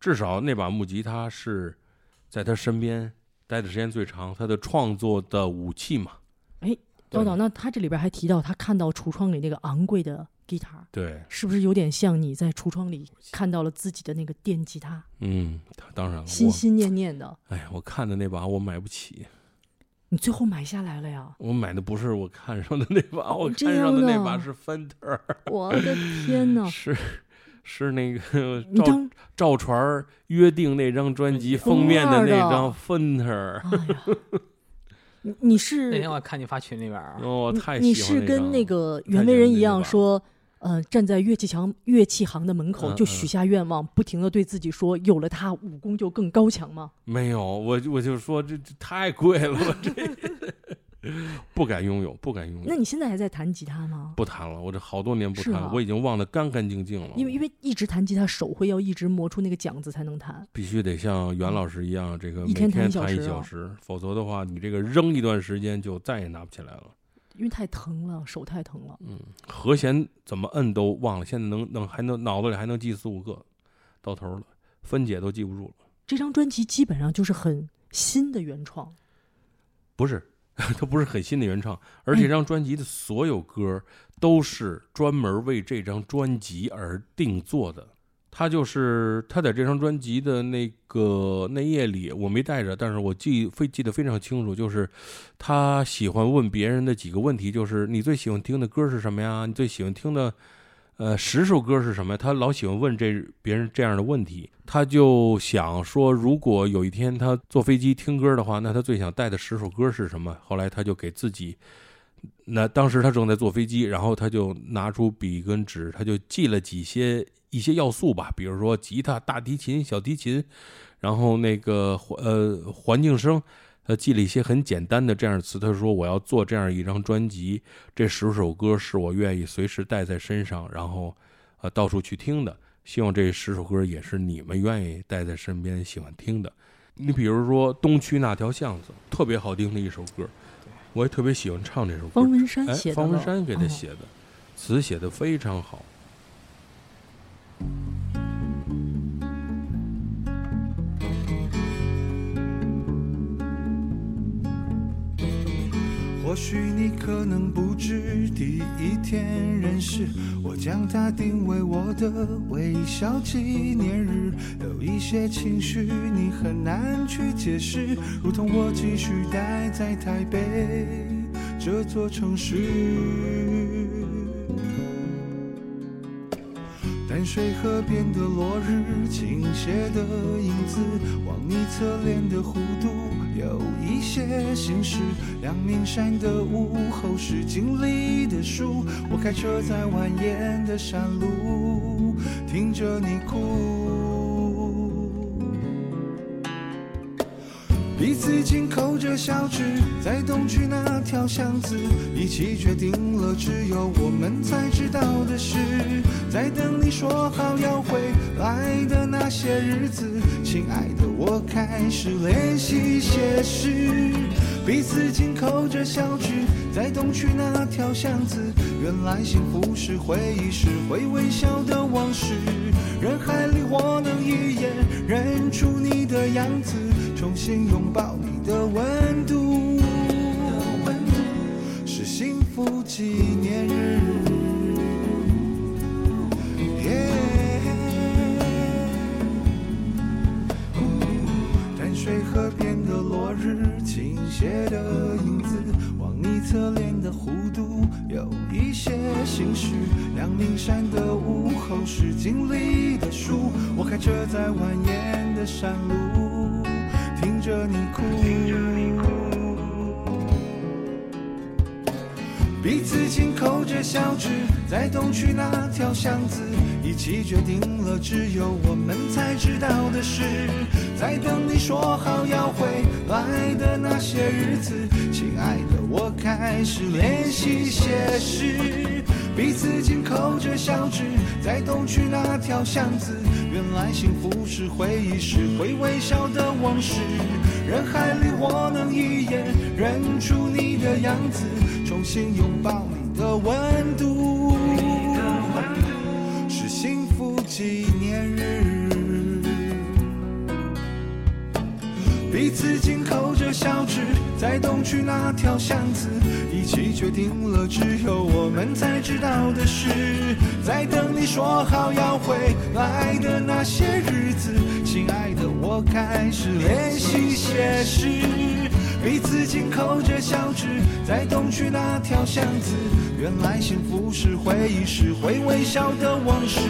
Speaker 1: 至少那把木吉他是在他身边待的时间最长，他的创作的武器嘛。
Speaker 2: 叨叨，那他这里边还提到他看到橱窗里那个昂贵的吉他，
Speaker 1: 对，
Speaker 2: 是不是有点像你在橱窗里看到了自己的那个电吉他，
Speaker 1: 嗯，他当然了，
Speaker 2: 心心念念的？
Speaker 1: 哎呀，我看的那把我买不起，
Speaker 2: 你最后买下来了呀？
Speaker 1: 我买的不是我看上的那把，
Speaker 2: 哦
Speaker 1: 我看上的那把是芬特儿，
Speaker 2: 我的天哪！*laughs*
Speaker 1: 是是那个赵传约定那张专辑封面的那张芬特儿，
Speaker 2: 哎呀，*laughs* 你你是
Speaker 3: 那天我看你发群里边儿，
Speaker 1: 哦，太
Speaker 2: 你是跟那个袁惟仁一样说，呃，站在乐器墙乐器行的门口
Speaker 1: 嗯
Speaker 2: 就许下愿望，不停的对自己说，有了它，武功就更高强吗？
Speaker 1: 没有，我我就说这这太贵了，我这 *laughs* 不敢拥有，不敢拥有。
Speaker 2: 那你现在还在弹吉他吗？
Speaker 1: 不弹了，我这好多年不弹了，我已经忘得干干净净了。
Speaker 2: 因为因为一直弹吉他，手会要一直磨出那个茧子才能弹。
Speaker 1: 必须得像袁老师一样，这个每
Speaker 2: 天弹
Speaker 1: 一
Speaker 2: 小时，
Speaker 1: 否则的话，你这个扔一段时间就再也拿不起来了。
Speaker 2: 因为太疼了，手太疼了。
Speaker 1: 嗯，和弦怎么摁都忘了，现在能能还能脑子里还能记四五个，到头了，分解都记不住了。
Speaker 2: 这张专辑基本上就是很新的原创，
Speaker 1: 不是，*laughs* 它不是很新的原唱，而且这张专辑的所有歌都是专门为这张专辑而定做的。他就是他在这张专辑的那个内页里，我没带着，但是我记非记得非常清楚，就是他喜欢问别人的几个问题，就是你最喜欢听的歌是什么呀？你最喜欢听的呃十首歌是什么？他老喜欢问这别人这样的问题，他就想说，如果有一天他坐飞机听歌的话，那他最想带的十首歌是什么？后来他就给自己。那当时他正在坐飞机，然后他就拿出笔跟纸，他就记了几些一些要素吧，比如说吉他、大提琴、小提琴，然后那个环呃环境声，他记了一些很简单的这样的词。他说我要做这样一张专辑，这十首歌是我愿意随时带在身上，然后呃到处去听的。希望这十首歌也是你们愿意带在身边、喜欢听的。你比如说《东区那条巷子》，特别好听的一首歌，我也特别喜欢唱这首歌。
Speaker 2: 方文山
Speaker 1: 方文山给他
Speaker 2: 嗯
Speaker 1: 写的，词写的非常好。
Speaker 6: 或许你可能不知，第一天认识我，将它定为我的微笑纪念日。有一些情绪你很难去解释，如同我继续待在台北这座城市。淡水河边的落日，倾斜的影子，望你侧脸的弧度有一些心事。阳明山的午后是经历的树，我开车在蜿蜒的山路，听着你哭。彼此紧扣着小指，在东区那条巷子，一起决定了只有我们才知道的事。在等你说好要回来的那些日子，亲爱的，我开始练习写诗。彼此紧扣着小指，在东区那条巷子，原来幸福是回忆，是会微笑的往事。人海里，我能一眼认出你的样子，重新拥抱你的温度，是幸福纪念日。淡水河边的落日，倾斜的影子，望你侧脸的弧度有一些心事。阳明山的午后是经历的树，我开车在蜿蜒的山路，着你哭。彼此紧扣着小指，在东区那条巷子，一起决定了只有我们才知道的事。在等你说好要回来的那些日子，亲爱的，我开始练习写诗。彼此紧扣着小指，在东区那条巷子，原来幸福是回忆，是会微笑的往事。人海里，我能一眼认出你的样子，重新拥抱你的温度，是幸福纪念日。彼此紧扣着小指，在东区那条巷子，一起决定了只有我们才知道的事。在等你说好要回来的那些日子，亲爱的，我开始练习写诗。彼此紧扣着小指，在东区那条巷子，原来幸福是回忆，是会微笑的往事。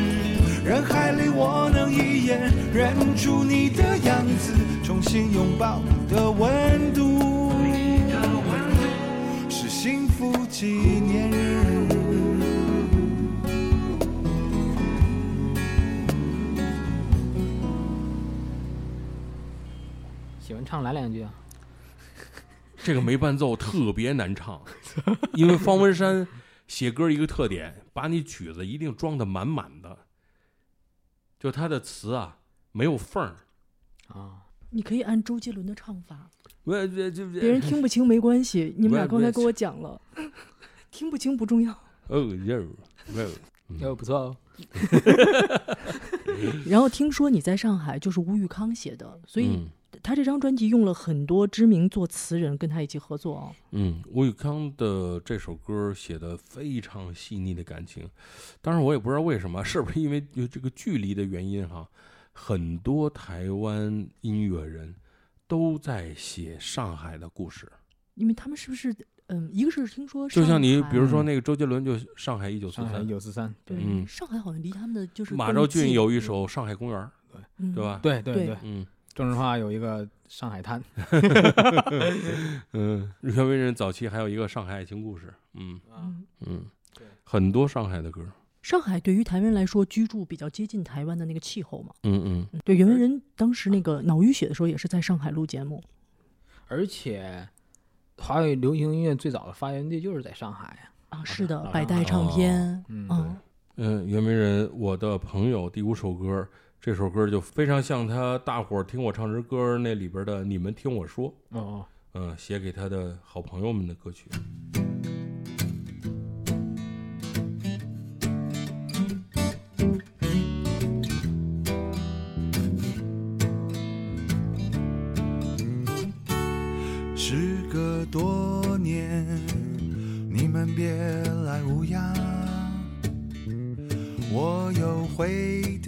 Speaker 6: 人海里，我能一眼认出你的样子，重新拥抱你的温度，幸福纪念日。
Speaker 3: 喜欢唱来两句啊。
Speaker 1: 这个没伴奏特别难唱，因为方文山写歌一个特点，把你曲子一定装的满满的，就他的词啊没有缝儿。
Speaker 3: 啊，
Speaker 2: 你可以按周杰伦的唱法，
Speaker 1: 我这这
Speaker 2: 别人听不清没关系。*laughs* 你们俩刚才跟我讲了，听不清不重要。
Speaker 1: 哦哟哦，
Speaker 3: 哟不错哦。*laughs*
Speaker 2: 然后听说你在上海就是吴玉康写的，所以
Speaker 1: 嗯
Speaker 2: 他这张专辑用了很多知名作词人跟他一起合作哦。
Speaker 1: 嗯，吴玉康的这首歌写的非常细腻的感情，当然我也不知道为什么，是不是因为有这个距离的原因哈，很多台湾音乐人都在写上海的故事，
Speaker 2: 因为他们是不是嗯，一个是听说
Speaker 1: 就像你比如说那个周杰伦就上海一九四三。
Speaker 3: 一，九四三，
Speaker 2: 对、
Speaker 1: 嗯。
Speaker 2: 上海好像离他们的就是
Speaker 1: 马兆
Speaker 2: 俊
Speaker 1: 有一首《上海公园》，
Speaker 2: 对。
Speaker 1: 对？吧？
Speaker 2: 对
Speaker 3: 对对。对，
Speaker 1: 嗯。
Speaker 3: 郑智化有一个上海滩，*laughs*
Speaker 1: 嗯，袁惟仁早期还有一个《上海爱情故事》，嗯。
Speaker 2: 嗯，
Speaker 1: 嗯
Speaker 3: 对，
Speaker 1: 很多上海的歌，
Speaker 2: 上海对于台湾人来说居住比较接近台湾的那个气候嘛。
Speaker 1: 嗯嗯
Speaker 2: 嗯对，袁惟仁当时那个脑淤血的时候也是在上海录节目。
Speaker 3: 而且华语流行音乐最早的发源地就是在上海啊。
Speaker 2: 啊，是的，百代唱片，
Speaker 3: 嗯
Speaker 2: 嗯，
Speaker 1: 嗯，袁惟仁，我的朋友第五首歌，这首歌就非常像他大伙儿听我唱支歌那里边的“你们听我说
Speaker 3: 哦哦，”，
Speaker 1: 嗯，写给他的好朋友们的歌曲。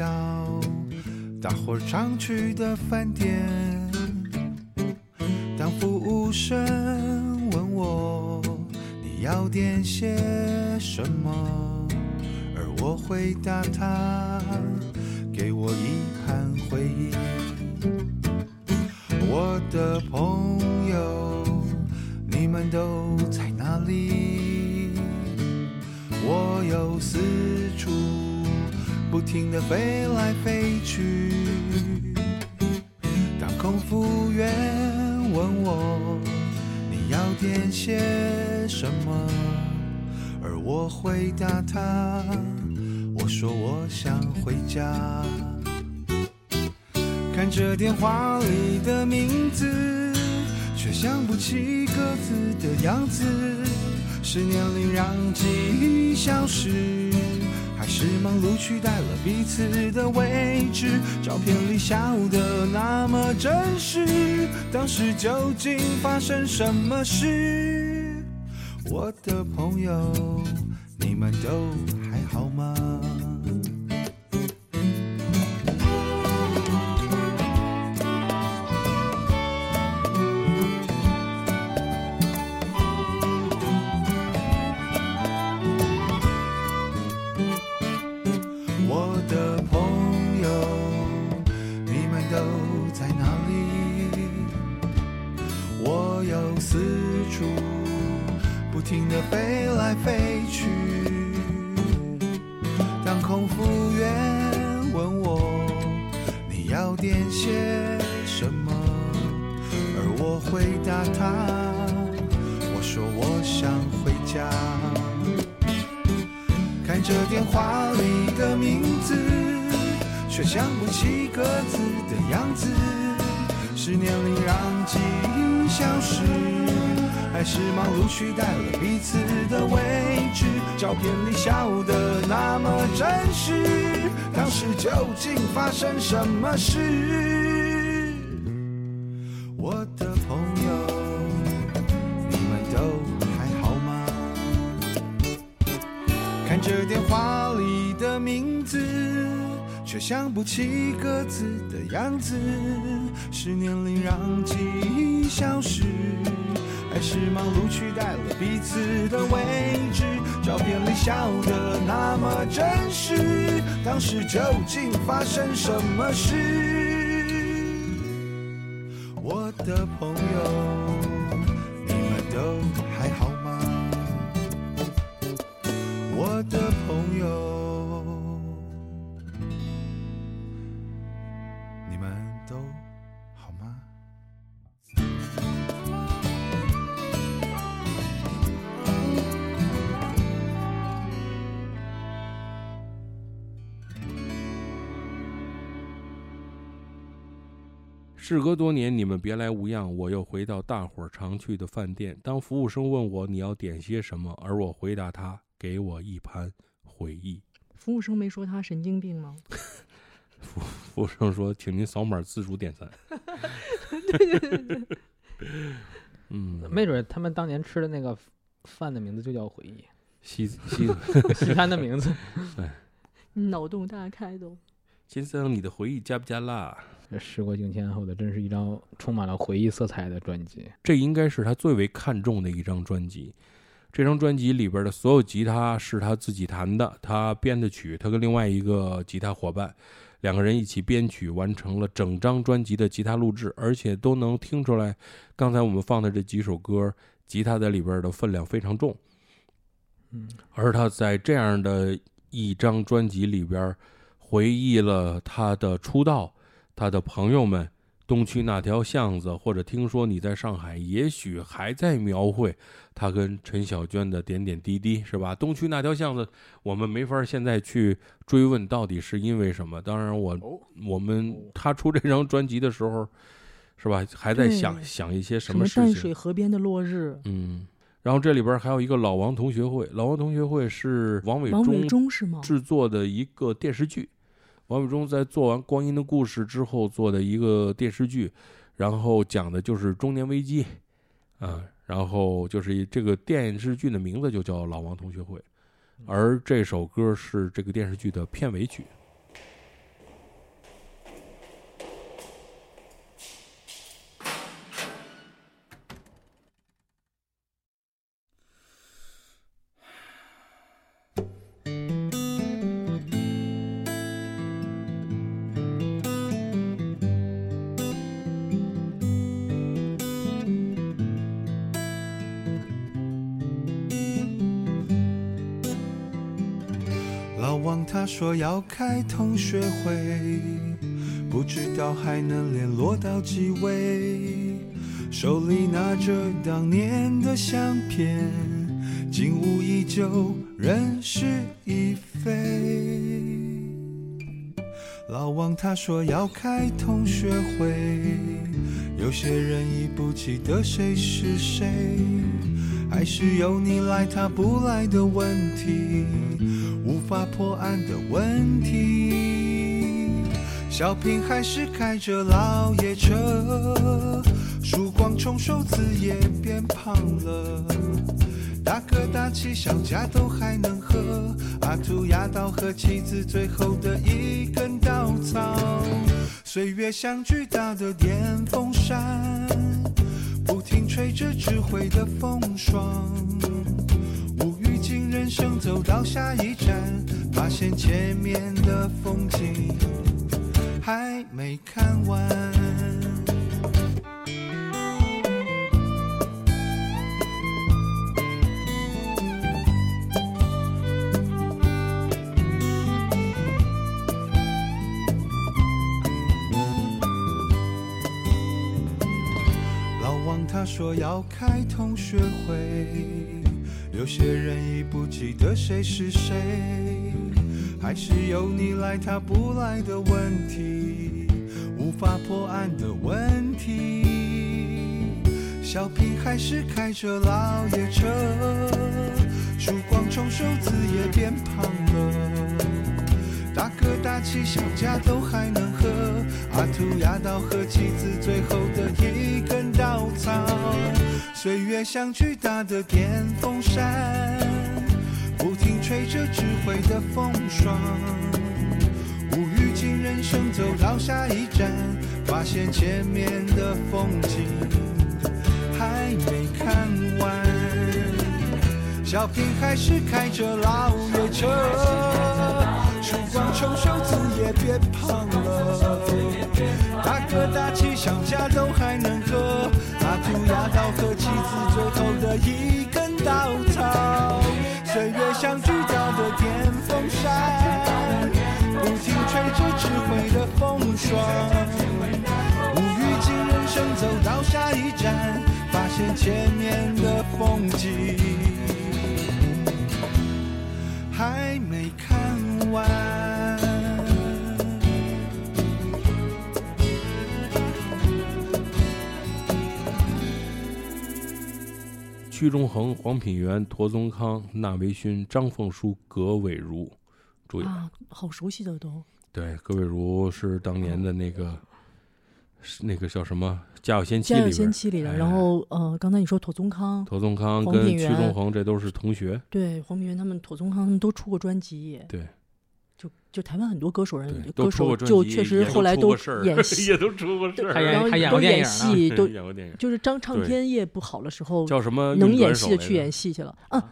Speaker 6: 到大伙儿常去的饭店。当服务生问我你要点些什么，而我回答他，给我一盘回忆。我的朋友，你们都在哪里？我有四不停地飞来飞去。当空服员问我你要点些什么，而我回答他，我说我想回家。看着电话里的名字，却想不起各自的样子。是年龄让记忆消失，是忙碌取代了彼此的位置？照片里笑得那么真实，当时究竟发生什么事？我的朋友，你们都还好吗？停地飞来飞去。当空服员问我你要点些什么，而我回答他，我说我想回家。看着电话里的名字，却想不起各自的样子。是年龄让记忆消失，还是忙碌取代了彼此的位置？照片里笑得那么真实，当时究竟发生什么事？我的朋友，你们都还好吗？看着电话里的名字，却想不起各自的样子。是年龄让记忆消失，还是忙碌取代了彼此的位置？照片里笑得那么真实，当时究竟发生什么事？我的朋友，
Speaker 1: 事隔多年，你们别来无恙，我又回到大伙儿常去的饭店。当服务生问我你要点些什么，而我回答他，给我一盘回忆。
Speaker 2: 服务生没说他神经病吗？*laughs*
Speaker 1: 服服务生说：“请您扫码自主点餐。*laughs* ” *laughs* 嗯，
Speaker 3: 没准他们当年吃的那个饭的名字就叫回忆，
Speaker 1: 西西
Speaker 3: 西餐的名字。
Speaker 2: 脑洞大开都。
Speaker 1: 先生，你的回忆加不加辣？
Speaker 3: 这时过境迁后的，真是一张充满了回忆色彩的专辑。
Speaker 1: 这应该是他最为看重的一张专辑。这张专辑里边的所有吉他是他自己弹的，他编的曲，他跟另外一个吉他伙伴两个人一起编曲，完成了整张专辑的吉他录制，而且都能听出来，刚才我们放的这几首歌，吉他在里边的分量非常重。
Speaker 3: 嗯，
Speaker 1: 而他在这样的一张专辑里边，回忆了他的出道，他的朋友们东区那条巷子，或者听说你在上海，也许还在描绘他跟陈小娟的点点滴滴，是吧？东区那条巷子，我们没法现在去追问到底是因为什么。当然我，
Speaker 3: 哦
Speaker 1: 我们他出这张专辑的时候，是吧？还在想想一些什
Speaker 2: 什么
Speaker 1: 事情。
Speaker 2: 水河边的落日，
Speaker 1: 嗯，然后这里边还有一个老王同学会，老王同学会是王伟
Speaker 2: 王伟
Speaker 1: 忠
Speaker 2: 忠是吗？
Speaker 1: 制作的一个电视剧。王伟忠在做完《光阴的故事》之后做的一个电视剧，然后讲的就是中年危机，啊，然后就是这个电视剧的名字就叫《老王同学会》，而这首歌是这个电视剧的片尾曲。
Speaker 6: 要开同学会，不知道还能联络到几位。手里拿着当年的相片，景物依旧，人事已非。老王他说要开同学会，有些人已不记得谁是谁，还是由你来他不来的问题，无法破案的问题。小平还是开着老爷车，曙光冲手字也变胖了。大哥大气小家都还能喝，阿土压倒和妻子最后的一根稻草。岁月像巨大的电风扇，不停吹着智慧的风霜。人生走到下一站，发现前面的风景还没看完。老王他说要开同学会，有些人已不记得谁是谁，还是有你来他不来的问题，无法破案的问题。小平还是开着老爷车，曙光冲瘦子也变胖了。大哥大气小家都还能喝，阿图压倒和妻子最后的一根稻草。岁月像巨大的电风扇，不停吹着智慧的风霜。无语境人生走到下一站，发现前面的风景还没看完。小平还是开着老爷车，光冲手字也变胖了。大哥大气小家都还能喝，阿图压倒和妻子最后的一根稻草。岁月像巨大的电风扇，不停吹着智慧的风霜。无语境人生走到下一站，发现前面的风景还没看完。
Speaker 1: 屈中恒、黄品源、陀宗康、纳维勋、张凤书、葛伟如主演。
Speaker 2: 啊，好熟悉的都。
Speaker 1: 对，葛伟如是当年的那个，是那个叫什么《家有仙妻
Speaker 2: 家》有
Speaker 1: 里边儿，
Speaker 2: 仙妻里然后呃，刚才你说陀宗康，
Speaker 1: 陀宗康跟屈中恒这都是同学。
Speaker 2: 对黄品源他们，陀宗康他们都出过专辑，
Speaker 1: 对
Speaker 2: 就就台湾很多歌手人歌
Speaker 1: 出过专
Speaker 2: 手就确实后来都演戏，*laughs*
Speaker 1: 也都出过事儿，
Speaker 3: 还演
Speaker 2: 然后都演
Speaker 3: 过电影呢
Speaker 2: 戏，*laughs* 都
Speaker 1: 演过电影，
Speaker 2: 就是张唱
Speaker 1: 对
Speaker 2: 片业不好的时候，
Speaker 1: 叫什么？
Speaker 2: 能演戏的去演戏去了啊。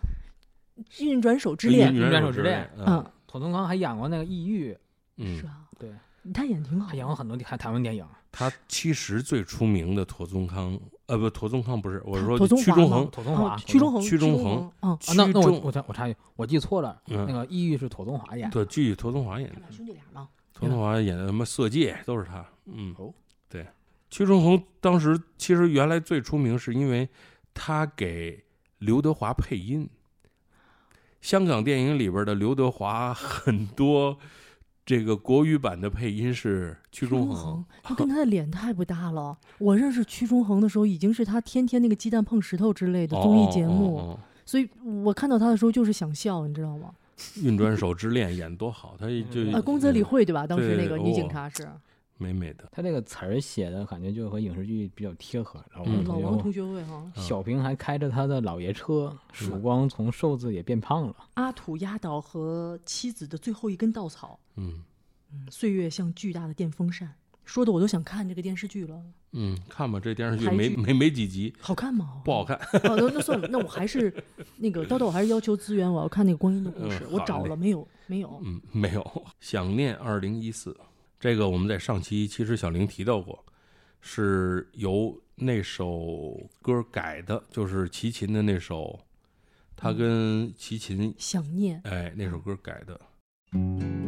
Speaker 2: 运转手之恋，
Speaker 1: 运
Speaker 3: 转手之
Speaker 1: 恋
Speaker 3: 恋，
Speaker 1: 嗯
Speaker 2: 嗯，
Speaker 3: 妥宗康还演过那个《异域
Speaker 1: 嗯
Speaker 2: 是，啊，
Speaker 3: 对，
Speaker 2: 他演挺好
Speaker 3: 还演过很多台台湾电影。
Speaker 1: 他其实最出名的陀宗康，呃，不，陀宗康不是，我是说屈中恒，
Speaker 3: 妥宗华
Speaker 2: 中恒，
Speaker 1: 屈中
Speaker 2: 中
Speaker 1: 恒，
Speaker 2: 嗯，
Speaker 3: 啊，那那我我插我插一句，我记错了，
Speaker 1: 嗯
Speaker 3: 那个《异域》是妥宗华演的。
Speaker 1: 对，剧陀宗华演的
Speaker 2: 兄弟俩吗，
Speaker 1: 陀宗华演的什么《色戒》都是他，嗯，
Speaker 3: 哦，
Speaker 1: 对，屈中恒当时其实原来最出名是因为他给刘德华配音。香港电影里边的刘德华很多这个国语版的配音是屈
Speaker 2: 屈
Speaker 1: 中恒
Speaker 2: 恒，，*laughs* 他跟他的脸太不搭了。我认识屈中恒的时候，已经是他天天那个鸡蛋碰石头之类的综艺节目，
Speaker 1: 哦哦哦
Speaker 2: 所以我看到他的时候就是想笑，你知道吗？*laughs*
Speaker 1: 运转手之恋演多好，他就
Speaker 2: 啊，宫泽理惠对吧？当时那个女警
Speaker 1: 哦
Speaker 2: 察是
Speaker 1: 美美的。
Speaker 3: 他这个词儿写的感觉就和影视剧比较贴合。老
Speaker 1: 嗯
Speaker 2: 老
Speaker 3: 王同学
Speaker 2: 会哈。*laughs*
Speaker 3: 小平还开着他的老爷车，曙光从瘦子也变胖了。
Speaker 2: 阿土压倒和妻子的最后一根稻草，
Speaker 1: 嗯
Speaker 2: 岁月像巨大的电风扇，说的我都想看这个电视剧了，
Speaker 1: 嗯，看吧，这电视剧没没没几集，*laughs*
Speaker 2: 好看吗？*laughs*
Speaker 1: 不好看。
Speaker 2: 好的那算了，那我还是那个叨叨，我还是要求资源，我要看那个光阴的故事。我找了没有？没有。
Speaker 1: 嗯，没有。想念二零一四，这个我们在上期其实小玲提到过，是由那首歌改的，就是齐秦的那首，他跟齐秦
Speaker 2: 想念，
Speaker 1: 哎那首歌改的。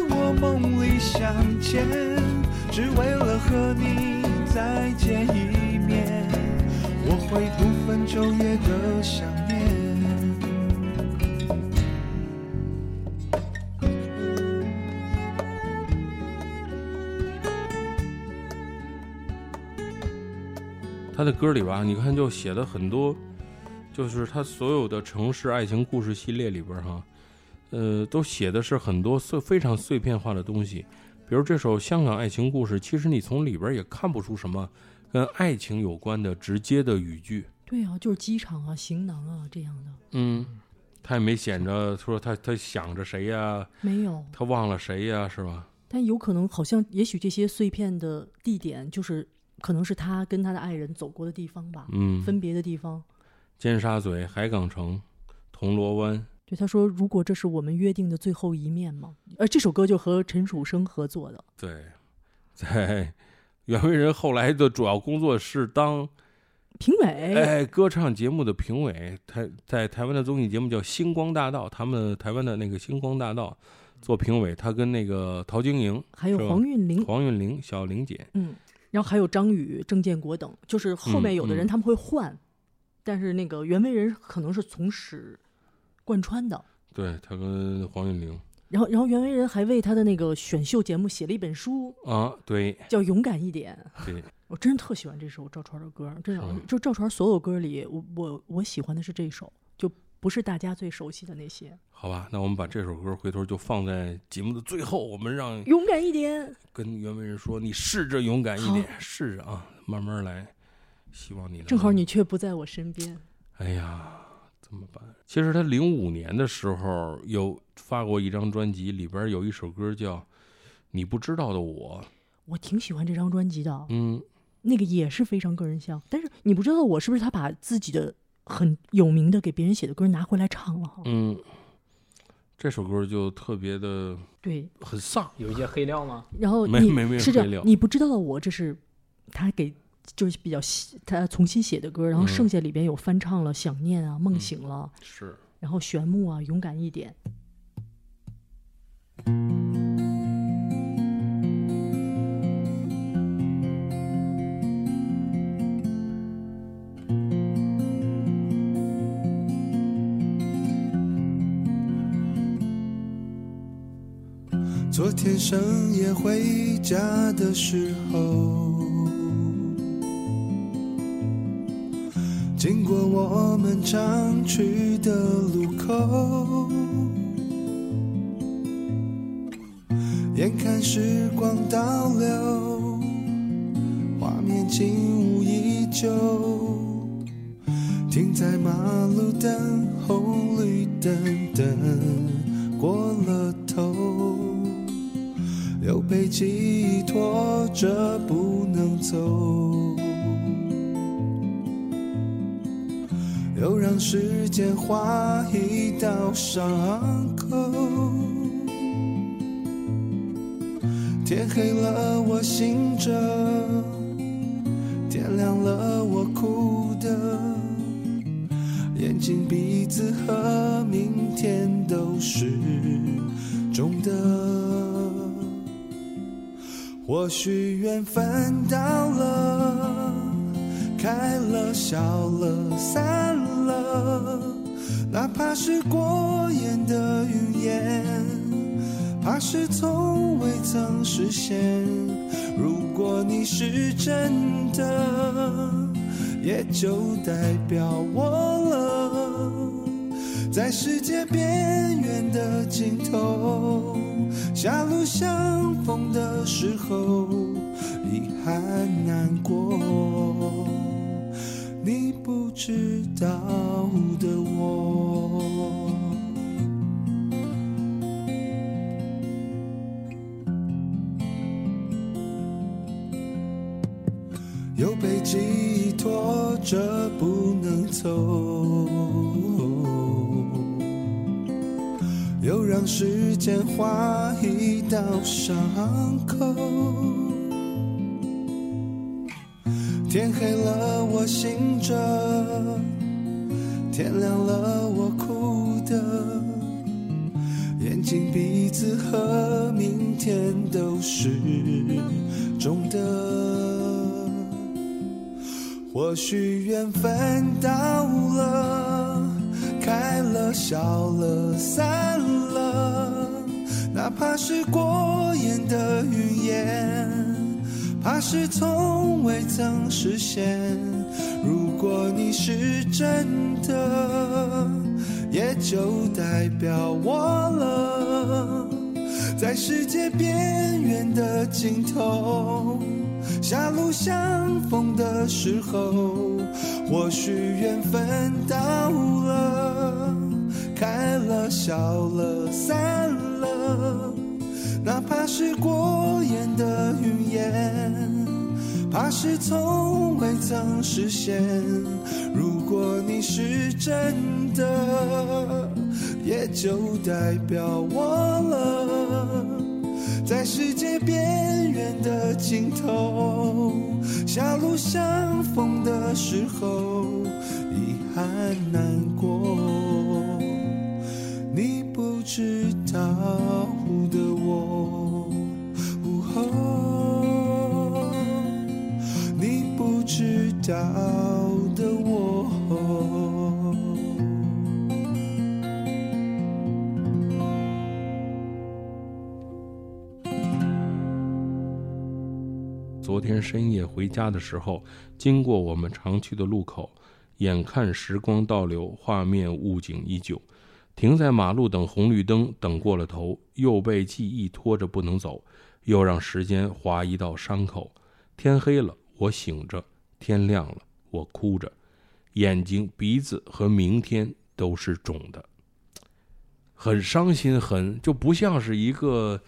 Speaker 6: 梦里相见，只为了和你再见一面，我会不分昼夜的想念。
Speaker 1: 他的歌里吧，你看就写的很多，就是他所有的城市爱情故事系列里边哈，呃，都写的是很多碎非常碎片化的东西。比如这首《香港爱情故事》，其实你从里边也看不出什么跟爱情有关的直接的语句。
Speaker 2: 对啊，就是机场啊、行囊啊这样的，
Speaker 1: 嗯，他也没显着说他他想着谁呀，
Speaker 2: 没有。
Speaker 1: 他忘了谁呀，是吧？
Speaker 2: 但有可能，好像也许这些碎片的地点，就是可能是他跟他的爱人走过的地方吧，
Speaker 1: 嗯，
Speaker 2: 分别的地方。
Speaker 1: 尖沙咀、海港城、铜锣湾，
Speaker 2: 对，他说：“如果这是我们约定的最后一面吗。”而这首歌就和陈楚生合作的，
Speaker 1: 对，*laughs* 在袁惟仁后来的主要工作是当
Speaker 2: 评委。
Speaker 1: 哎歌唱节目的评委，台在台湾的综艺节目叫《星光大道》，他们台湾的那个《星光大道》做评委，他跟那个陶晶莹、
Speaker 2: 还有黄韵玲，
Speaker 1: 黄韵玲、小玲姐，
Speaker 2: 嗯，然后还有张宇、郑建国等，就是后面有的人
Speaker 1: 嗯
Speaker 2: 他们会换，但是那个袁惟仁可能是从始贯穿的。
Speaker 1: 对他跟黄韵玲
Speaker 2: 然后，然后袁惟仁还为他的那个选秀节目写了一本书，
Speaker 1: 啊，对
Speaker 2: 叫《勇敢一点》。
Speaker 1: 对，
Speaker 2: 我真特喜欢这首赵传的歌，真的就赵传所有歌里，我我我喜欢的是这首，就不是大家最熟悉的那些。
Speaker 1: 好吧，那我们把这首歌回头就放在节目的最后，我们让
Speaker 2: 勇敢一点，
Speaker 1: 跟袁惟仁说，你试着勇敢一点，试着啊，慢慢来，希望你能
Speaker 2: 正好你却不在我身边。
Speaker 1: 哎呀，怎么办？其实他零五年的时候有发过一张专辑，里边有一首歌叫《你不知道的我》。
Speaker 2: 我挺喜欢这张专辑的，
Speaker 1: 嗯，
Speaker 2: 那个也是非常个人像。但是你不知道我是不是他把自己的很有名的给别人写的歌拿回来唱了？
Speaker 1: 嗯，这首歌就特别的
Speaker 2: 对，
Speaker 1: 很丧。
Speaker 3: 有一些黑料吗？
Speaker 2: 然后你
Speaker 1: 没没没有
Speaker 2: 是这
Speaker 1: 黑料
Speaker 2: 样，你不知道的我，这是他给就是比较，他重新写的歌，然后剩下里边有翻唱了，想念啊，梦醒了，
Speaker 1: 是，
Speaker 2: 然后玄木啊，勇敢一点。
Speaker 6: 昨天深夜回家的时候。经过我们常去的路口，眼看时光倒流，画面轻无依旧，停在马路等红绿灯，等过了头。又被记忆拖着不能走，又让时间划一道伤口。天黑了，我醒着；天亮了，我哭的。眼睛、鼻子和明天都是肿的。或许缘分到了，开了、笑了、散了，了哪怕是过眼的云烟，怕是从未曾实现。如果你是真的，也就代表我了，在世界边缘的尽头。狭路相逢的时候，遗憾难过，你不知道的我。又被记忆拖着不能走。又让时间划一道伤口。天黑了，我醒着；天亮了，我哭的。眼睛、鼻子和明天都是肿的。或许缘分到了。开了，笑了，散了，哪怕是过眼的云烟，怕是从未曾实现。如果你是真的，也就代表我了，在世界边缘的尽头。狭路相逢的时候，或许缘分到了，开了，笑了，散了，哪怕是过眼的云烟，怕是从未曾实现。如果你是真的，也就代表我了。在世界边缘的尽头，狭路相逢的时候，遗憾难过。你不知道知道的我。
Speaker 1: 昨天深夜回家的时候，经过我们常去的路口，眼看时光倒流，画面物景依旧，停在马路等红绿灯，等过了头，又被记忆拖着不能走，又让时间划一道伤口。天黑了，我醒着；天亮了，我哭着，眼睛、鼻子和明天都是肿的，很伤心，很就不像是一个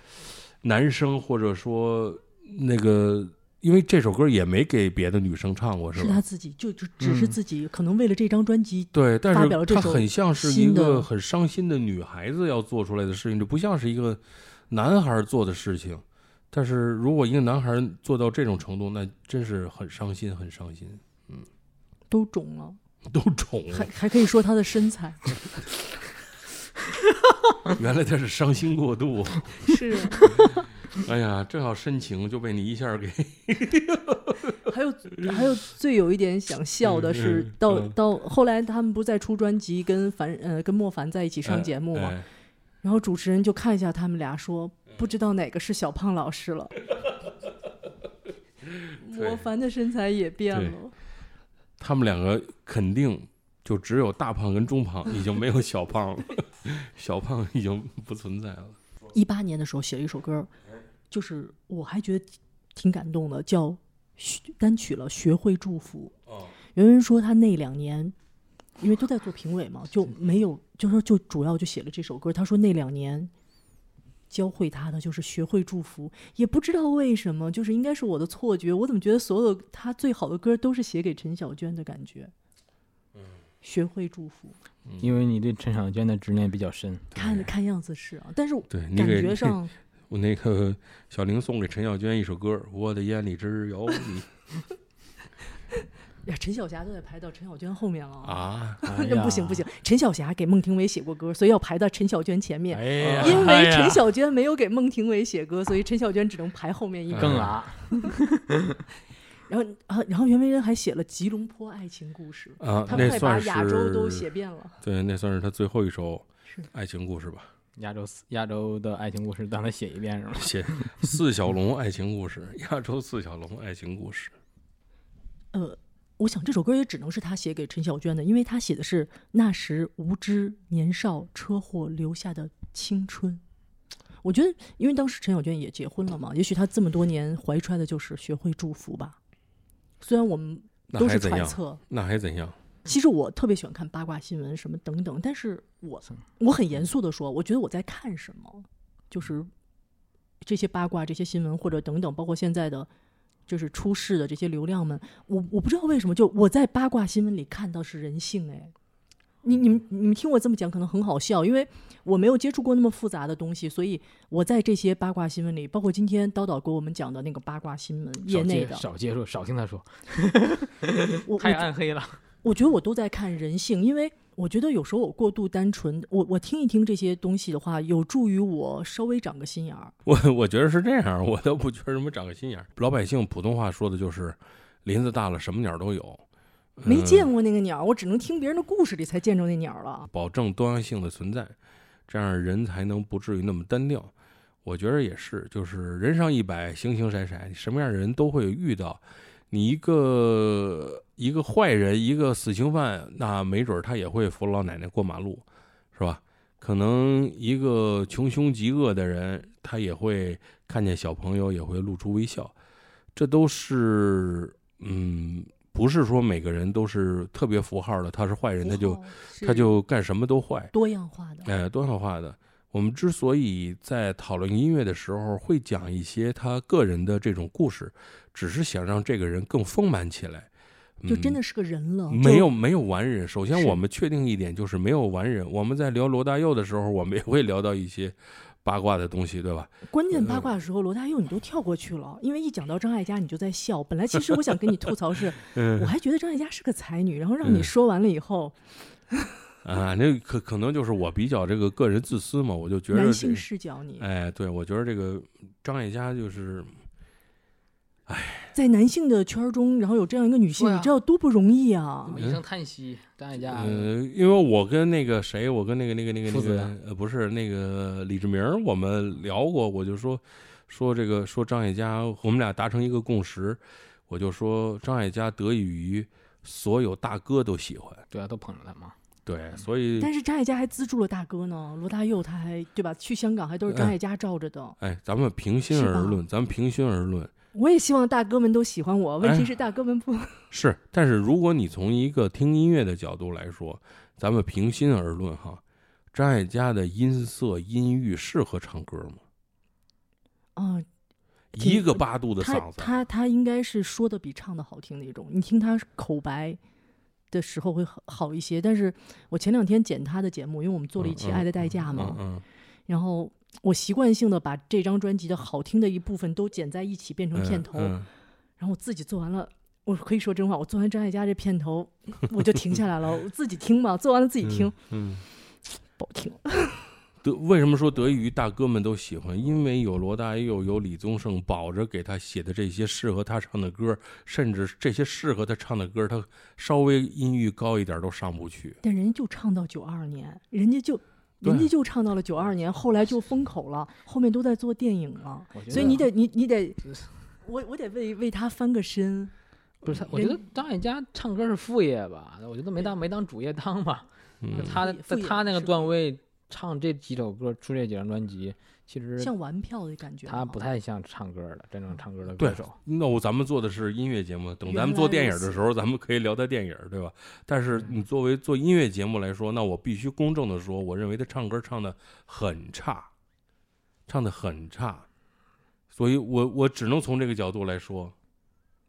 Speaker 1: 男生，或者说那个。因为这首歌也没给别的女生唱过，是吧？
Speaker 2: 是他自己，就就只是自己，可能为了这张专辑，
Speaker 1: 对，但是他很像是一个很伤心的女孩子要做出来的事情，这不像是一个男孩做的事情。但是如果一个男孩做到这种程度，那真是很伤心，很伤心，嗯
Speaker 2: 都肿了，
Speaker 1: 都肿了。*laughs*
Speaker 2: 还还可以说他的身材 *laughs* *laughs*
Speaker 1: 原来他是伤心过度。
Speaker 2: 是，
Speaker 1: 哎呀，正好深情就被你一下给
Speaker 2: 还有还有最有一点想笑的是
Speaker 1: 嗯，
Speaker 2: 到
Speaker 1: 嗯
Speaker 2: 到后来他们不是在出专辑，跟凡呃跟莫凡在一起上节目嘛，
Speaker 1: 哎
Speaker 2: 然后主持人就看一下他们俩，说不知道哪个是小胖老师了。*laughs* 莫凡的身材也变
Speaker 1: 对
Speaker 2: 了，
Speaker 1: 他们两个肯定就只有大胖跟中胖，已经没有小胖了，*laughs* 小胖已经不存在了。
Speaker 2: 一八年的时候写了一首歌，就是我还觉得挺挺感动的，叫学单曲了《学会祝福》。
Speaker 1: 哦，
Speaker 2: 袁文说他那两年，因为都在做评委嘛，就没有，就说就主要就写了这首歌。他说那两年教会他的就是学会祝福，也不知道为什么，就是应该是我的错觉，我怎么觉得所有他最好的歌都是写给陈小娟的感觉。嗯学会祝福，
Speaker 3: 因为你对陈小娟的执念比较深。
Speaker 2: 看看样子是啊，但是
Speaker 1: 对
Speaker 2: 感觉上 *laughs*
Speaker 1: 我那个小玲送给陈小娟一首歌，《我的眼里只有你 *laughs*
Speaker 2: 呀，陈小霞都得排到陈小娟后面了》
Speaker 1: 啊！
Speaker 3: 哎
Speaker 2: 那不行不行，陈小霞给孟庭苇写过歌，所以要排到陈小娟前面。
Speaker 1: 哎呀，
Speaker 2: 因为陈小娟没有给孟庭苇写歌，所以陈小娟只能排后面一
Speaker 3: 更
Speaker 2: 名。
Speaker 3: 啊，*laughs*
Speaker 2: 然后啊，然后袁惟仁还写了《吉隆坡爱情故事》，
Speaker 1: 啊，
Speaker 2: 他快把
Speaker 1: 那算
Speaker 2: 亚洲都写遍了。
Speaker 1: 对，那算是他最后一首
Speaker 2: 是
Speaker 1: 爱情故事吧？
Speaker 3: 亚洲四亚洲的爱情故事，让他写一遍是吗？
Speaker 1: 写四小龙爱情故事，亚洲四小龙爱情故事。
Speaker 2: 呃，我想这首歌也只能是他写给陈小娟的，因为他写的是那时无知年少车祸留下的青春。我觉得，因为当时陈小娟也结婚了嘛，也许她这么多年怀揣的就是学会祝福吧。虽然我们都是？揣测，
Speaker 1: 那还怎样？
Speaker 2: 其实我特别喜欢看八卦新闻什么等等，但是我我很严肃的说，我觉得我在看什么，就是这些八卦、这些新闻或者等等，包括现在的就是出事的这些流量们，我我不知道为什么，就我在八卦新闻里看到是人性哎。你你们你们听我这么讲可能很好笑，因为我没有接触过那么复杂的东西，所以我在这些八卦新闻里，包括今天叨叨给我们讲的那个八卦新闻业内的，
Speaker 3: 少接触，少听他说 *laughs* *laughs* 太暗黑了。
Speaker 2: 我觉得我都在看人性，因为我觉得有时候我过度单纯，我我听一听这些东西的话，有助于我稍微长个心眼儿。
Speaker 1: 我我觉得是这样，我倒不觉得什么长个心眼儿。老百姓普通话说的就是林子大了，什么鸟都有。嗯
Speaker 2: 没见过那个鸟儿，我只能听别人的故事里才见着那鸟了。
Speaker 1: 保证多样性的存在，这样人才能不至于那么单调。我觉得也是，就是人上一百，形形色色，什么样的人都会遇到。你一个一个坏人，一个死刑犯，那没准儿他也会扶老奶奶过马路，是吧？可能一个穷凶极恶的人，他也会看见小朋友也会露出微笑，这都是嗯，不是说每个人都是特别符号的，他是坏人，他就他就干什么都坏，
Speaker 2: 多样化的。
Speaker 1: 哎，多样化的。我们之所以在讨论音乐的时候会讲一些他个人的这种故事，只是想让这个人更丰满起来。嗯
Speaker 2: 就真的是个人了，
Speaker 1: 没有没有完人。首先，我们确定一点，就是没有完人。我们在聊罗大佑的时候，我们也会聊到一些八卦的东西，对吧？
Speaker 2: 关键八卦的时候，罗大佑你都跳过去了，因为一讲到张艾嘉你就在笑。本来其实我想跟你吐槽是，*laughs*
Speaker 1: 嗯
Speaker 2: 我还觉得张艾嘉是个才女，然后让你
Speaker 1: 嗯
Speaker 2: 说完了以后，*laughs*
Speaker 1: 啊，那可可能就是我比较这个个人自私嘛，我就觉得这
Speaker 2: 男性视角你
Speaker 1: 哎，对我觉得这个张艾嘉就是
Speaker 2: 在男性的圈儿中，然后有这样一个女性，
Speaker 3: 啊
Speaker 2: 你知道多不容易啊
Speaker 3: 这么！一声叹息，张艾嘉，
Speaker 1: 呃，因为我跟那个谁，我跟那个那个那个那个呃，不是那个李志明，我们聊过，我就说说这个说张艾嘉，我们俩达成一个共识，我就说张艾嘉得益于所有大哥都喜欢，
Speaker 3: 对啊，都捧着他嘛。
Speaker 1: 对，所以
Speaker 2: 但是张艾嘉还资助了大哥呢，罗大佑他还对吧？去香港还都是张艾嘉罩着的。
Speaker 1: 哎，咱们平心而论，咱们平心而论
Speaker 2: 我也希望大哥们都喜欢我，问题
Speaker 1: 哎
Speaker 2: 是大哥们不。*laughs*
Speaker 1: 是，但是如果你从一个听音乐的角度来说，咱们平心而论哈，张艾嘉的音色音域适合唱歌吗？
Speaker 2: 啊，
Speaker 1: 一个八度的嗓子，
Speaker 2: 他他应该是说的比唱的好听那种，你听他口白的时候会好好一些。但是我前两天剪他的节目，因为我们做了一期《爱的代价》嘛，
Speaker 1: 嗯
Speaker 2: 然后我习惯性的把这张专辑的好听的一部分都剪在一起变成
Speaker 1: 嗯，
Speaker 2: 片头，
Speaker 1: 嗯
Speaker 2: 然后我自己做完了。我可以说真话，我做完张艾嘉这片头，我就停下来了，我自己听嘛，做完了自己听，
Speaker 1: 嗯，
Speaker 2: 不好听。*laughs*
Speaker 1: 得为什么说得益于大哥们都喜欢？因为有罗大佑，有李宗盛保着给他写的这些适合他唱的歌，甚至这些适合他唱的歌，他稍微音域高一点都上不去。
Speaker 2: 但人家就唱到九二年，人家就人家就唱到了九二年，后来就封口了，后面都在做电影了，所以你
Speaker 3: 得
Speaker 2: 得你你得，我我得为为他翻个身。
Speaker 3: 不是他，我觉得张艾嘉唱歌是副业吧，我觉得没当没当主业当吧。他在他那个段位唱这几首歌，出这几张专辑，其实
Speaker 2: 像玩票的感觉，
Speaker 3: 他不太像唱歌的真正唱歌的
Speaker 1: 对
Speaker 3: 歌手。
Speaker 1: 那我咱们做的是音乐节目，等咱们做电影的时候，咱们可以聊他电影，对吧？但是
Speaker 3: 嗯
Speaker 1: 你作为做音乐节目来说，那我必须公正的说，我认为他唱歌唱的很差，唱的很差，所以我我只能从这个角度来说，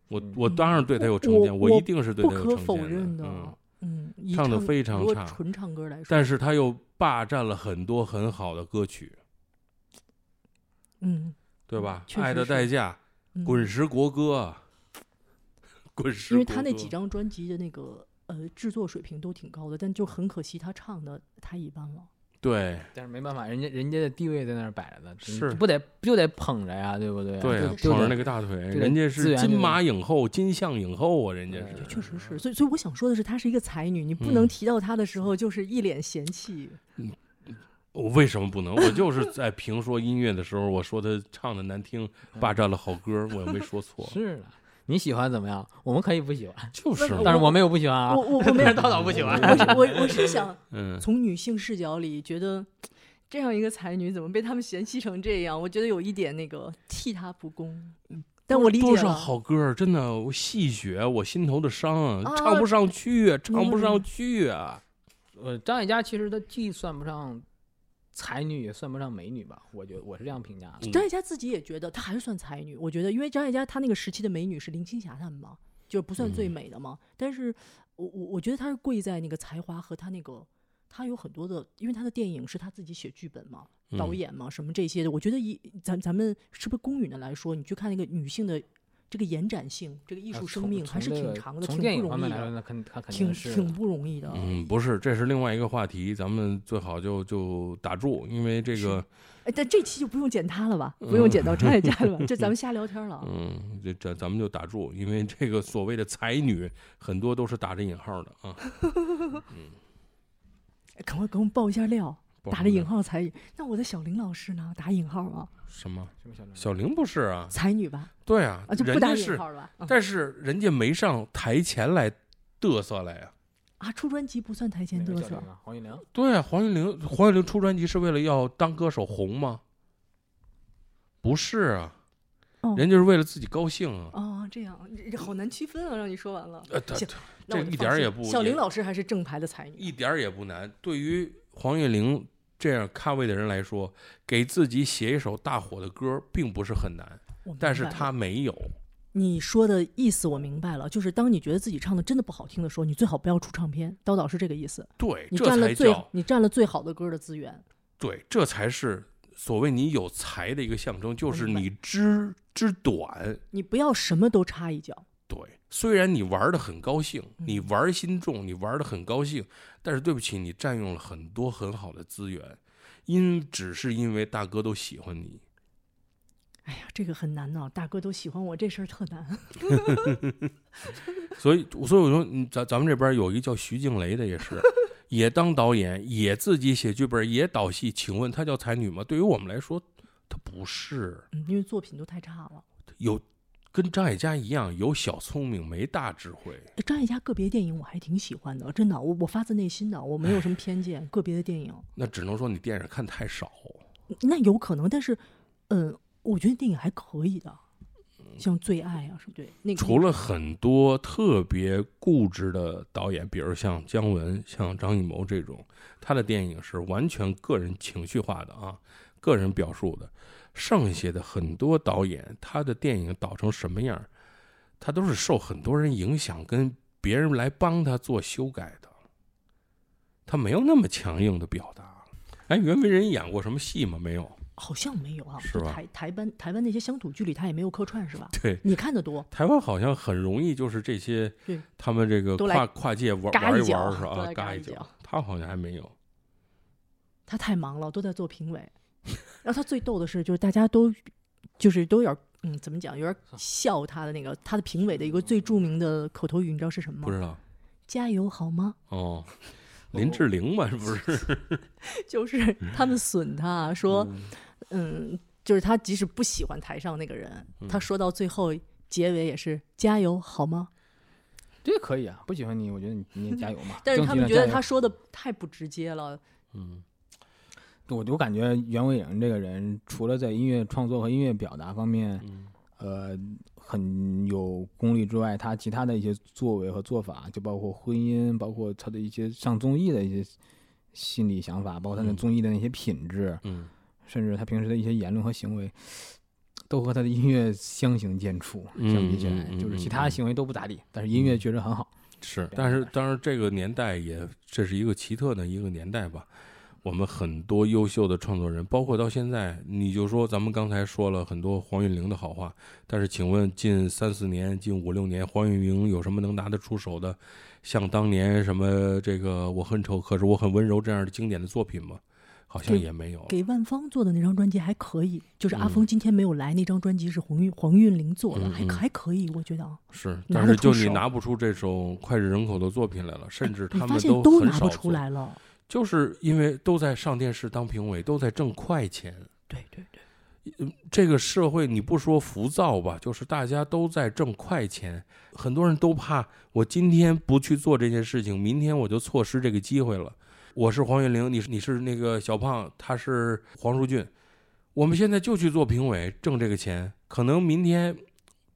Speaker 1: 我
Speaker 3: 嗯
Speaker 1: 我当然对他有成见，
Speaker 2: 我
Speaker 1: 我一定是对他有
Speaker 2: 可否
Speaker 1: 成见
Speaker 2: 认的。
Speaker 1: 嗯，
Speaker 2: 嗯，
Speaker 1: 唱得
Speaker 2: 唱如果
Speaker 1: 非常差
Speaker 2: 纯唱歌来说，
Speaker 1: 但是他又霸占了很多很好的歌曲，
Speaker 2: 嗯，
Speaker 1: 对吧？爱的代价、
Speaker 2: 嗯
Speaker 1: 滚石国歌、滚石，
Speaker 2: 因为他那几张专辑的那个呃制作水平都挺高的，但就很可惜他唱的太一般了。
Speaker 1: 对
Speaker 3: 但是没办法，人家人家的地位在那儿摆着呢，
Speaker 1: 是
Speaker 3: 不得就得捧着呀，对不对啊？
Speaker 1: 对啊，捧着那个大腿，人家是金马影后、金像影后啊，人家是。
Speaker 2: 确实是，所以所以我想说的是，她是一个才女，你不能
Speaker 1: 嗯
Speaker 2: 提到她的时候就是一脸嫌弃。
Speaker 1: 我为什么不能？我就是在评说音乐的时候，我说他唱的难听，霸占了好歌，我又没说错，*laughs*
Speaker 3: 是的。你喜欢怎么样？我们可以不喜欢，
Speaker 1: 就是
Speaker 3: 但是我没有不喜欢啊。
Speaker 2: 我我我没有
Speaker 3: 道导不喜欢 *laughs*
Speaker 2: 我我我是想 *laughs*
Speaker 1: 嗯，
Speaker 2: 从女性视角里觉得。这样一个才女怎么被他们嫌弃成这样？我觉得有一点那个替她不公，但我理解
Speaker 1: 多少。好歌儿，真的，我戏谑我心头的伤唱不上去啊，唱不上去啊。
Speaker 3: 呃，张艾嘉其实她既算不上才女，也算不上美女吧？我觉得我是这样评价的。
Speaker 2: 张艾嘉自己也觉得她还是算才女，我觉得，因为张艾嘉她那个时期的美女是林青霞她们嘛，就是不算最
Speaker 1: 嗯
Speaker 2: 美的嘛。但是我我我觉得她是贵在那个才华和她那个，她有很多的，因为她的电影是她自己写剧本嘛，导
Speaker 1: 嗯
Speaker 2: 演嘛，什么这些的。我觉得以咱咱们是不是公允的来说，你去看那个女性的这个延展性，这个艺
Speaker 3: 啊
Speaker 2: 术生命还是挺长的，
Speaker 3: 从
Speaker 2: 挺不容易
Speaker 3: 电影方面来说，
Speaker 2: 的，
Speaker 3: 那肯他肯
Speaker 2: 挺
Speaker 3: 定是
Speaker 2: 挺不容易的。
Speaker 1: 嗯，不是，这是另外一个话题，咱们最好就就打住，因为这个，
Speaker 2: 哎，但这期就不用剪他了吧？不用剪到张艾嘉了吧？*laughs* 这咱们瞎聊天了。
Speaker 1: 嗯，这这咱们就打住，因为这个所谓的才女，很多都是打着引号的啊。*laughs*
Speaker 2: 嗯赶快给我们爆一下料。
Speaker 1: 不
Speaker 2: 打着引号才女，那我的小林老师呢？打引号啊，
Speaker 1: 什么？
Speaker 3: 什么小
Speaker 1: 小玲不是啊？
Speaker 2: 才女吧？
Speaker 1: 对啊，
Speaker 2: 啊，就不打引
Speaker 1: 人家是，
Speaker 2: 号了
Speaker 1: 但是人家没上台前来嘚瑟来呀。
Speaker 2: 啊，出专辑不算台前嘚瑟。
Speaker 1: 对啊，黄韵玲，黄韵玲出专辑是为了要当歌手红吗？不是啊，
Speaker 2: 哦
Speaker 1: 人家是为了自己高兴啊。
Speaker 2: 哦，这样这这好难区分啊！让你说完了，那
Speaker 1: 这一点儿也不
Speaker 2: 小林老师还是正牌的才女，
Speaker 1: 一点儿也不难。对于黄韵玲这样咖位的人来说，给自己写一首大火的歌并不是很难，但是他没有。
Speaker 2: 你说的意思我明白了，就是当你觉得自己唱的真的不好听的时候，你最好不要出唱片。刀导是这个意思，
Speaker 1: 对，
Speaker 2: 你占了最你占了最好的歌的资源。
Speaker 1: 对，这才是所谓你有才的一个象征，就是你知知短。
Speaker 2: 你不要什么都插一脚，
Speaker 1: 对，虽然你玩的很高兴，你
Speaker 2: 嗯
Speaker 1: 玩心重，你玩的很高兴，但是对不起，你占用了很多很好的资源，因只是因为大哥都喜欢你。
Speaker 2: 哎呀，这个很难呢、大哥都喜欢我，这事儿特难。*laughs*
Speaker 1: 所以，所以我说，嗯咱咱们这边有一个叫徐静蕾的，也是，*laughs* 也当导演，也自己写剧本，也导戏。请问她叫才女吗？对于我们来说，她不是。
Speaker 2: 嗯，因为作品都太差了。
Speaker 1: 有跟张艾嘉一样，有小聪明，没大智慧。
Speaker 2: 哎张艾嘉个别电影我还挺喜欢的，真的，我我发自内心的，我没有什么偏见。个别的电影，
Speaker 1: 那只能说你电影看太少。
Speaker 2: 那有可能，但是，嗯，我觉得电影还可以的，像《最爱》啊，什么对？那个
Speaker 1: 除了很多特别固执的导演，比如像姜文、像张艺谋这种，他的电影是完全个人情绪化的啊，个人表述的。剩下的很多导演，他的电影导成什么样，他都是受很多人影响，跟别人来帮他做修改的。他没有那么强硬的表达。哎，袁惟仁演过什么戏吗？没有。
Speaker 2: 好像没有啊，
Speaker 1: 是吧
Speaker 2: 台台湾台湾那些乡土剧里他也没有客串是吧？
Speaker 1: 对，
Speaker 2: 你看的多，
Speaker 1: 台湾好像很容易就是这些
Speaker 2: 对，
Speaker 1: 他们这个跨跨界玩玩一玩是吧？
Speaker 2: 都来
Speaker 1: 啊，嘎一脚
Speaker 2: 嘎一脚。
Speaker 1: 他好像还没有。
Speaker 2: 他太忙了，都在做评委。然后他最逗的是，就是大家都就是都有点嗯，怎么讲，有点笑他的那个他的评委的一个最著名的口头语，你知道是什么吗？
Speaker 1: 不知道
Speaker 2: 加油好吗？
Speaker 1: 哦，*laughs* 林志玲嘛，是不是？*laughs*
Speaker 2: 就是他们损他说，
Speaker 1: 嗯
Speaker 2: 嗯，就是他即使不喜欢台上那个人，
Speaker 1: 嗯
Speaker 2: 他说到最后结尾也是加油好吗？
Speaker 3: 这个可以啊，不喜欢你，我觉得你你也加油嘛。*laughs*
Speaker 2: 但是他们觉得他说的太不直接了，
Speaker 1: 嗯
Speaker 3: 我就感觉袁伟仁这个人，除了在音乐创作和音乐表达方面，
Speaker 1: 嗯
Speaker 3: 呃，很有功力之外，他其他的一些作为和做法，就包括婚姻，包括他的一些上综艺的一些心理想法，包括他的
Speaker 1: 嗯
Speaker 3: 综艺的那些品质，
Speaker 1: 嗯
Speaker 3: 甚至他平时的一些言论和行为，都和他的音乐相形见绌。相比起来，就是其他行为都不咋地，但是音乐确实很好。
Speaker 1: 是，但是
Speaker 3: 达
Speaker 1: 当然这个年代也这是一个奇特的一个年代吧。我们很多优秀的创作人，包括到现在，你就说咱们刚才说了很多黄韵玲的好话，但是请问近三四年、近五六年，黄韵玲有什么能拿得出手的，像当年什么这个我很丑，可是我很温柔这样的经典的作品吗？好像也没有。
Speaker 2: 给万芳做的那张专辑还可以，就是阿
Speaker 1: 嗯
Speaker 2: 峰今天没有来，那张专辑是黄韵黄韵玲做的，
Speaker 1: 嗯嗯
Speaker 2: 还还可以，我觉得啊，
Speaker 1: 是，但是就你拿不出这首脍炙人口的作品来了，甚至他们
Speaker 2: 现都拿不出来了，
Speaker 1: 就是因为都在上电视当评委，都在挣快钱。
Speaker 2: 对对对，
Speaker 1: 这个社会你不说浮躁吧，就是大家都在挣快钱，很多人都怕我今天不去做这件事情，明天我就错失这个机会了。我是黄韵玲，你是你是那个小胖，他是黄舒骏，我们现在就去做评委，挣这个钱，可能明天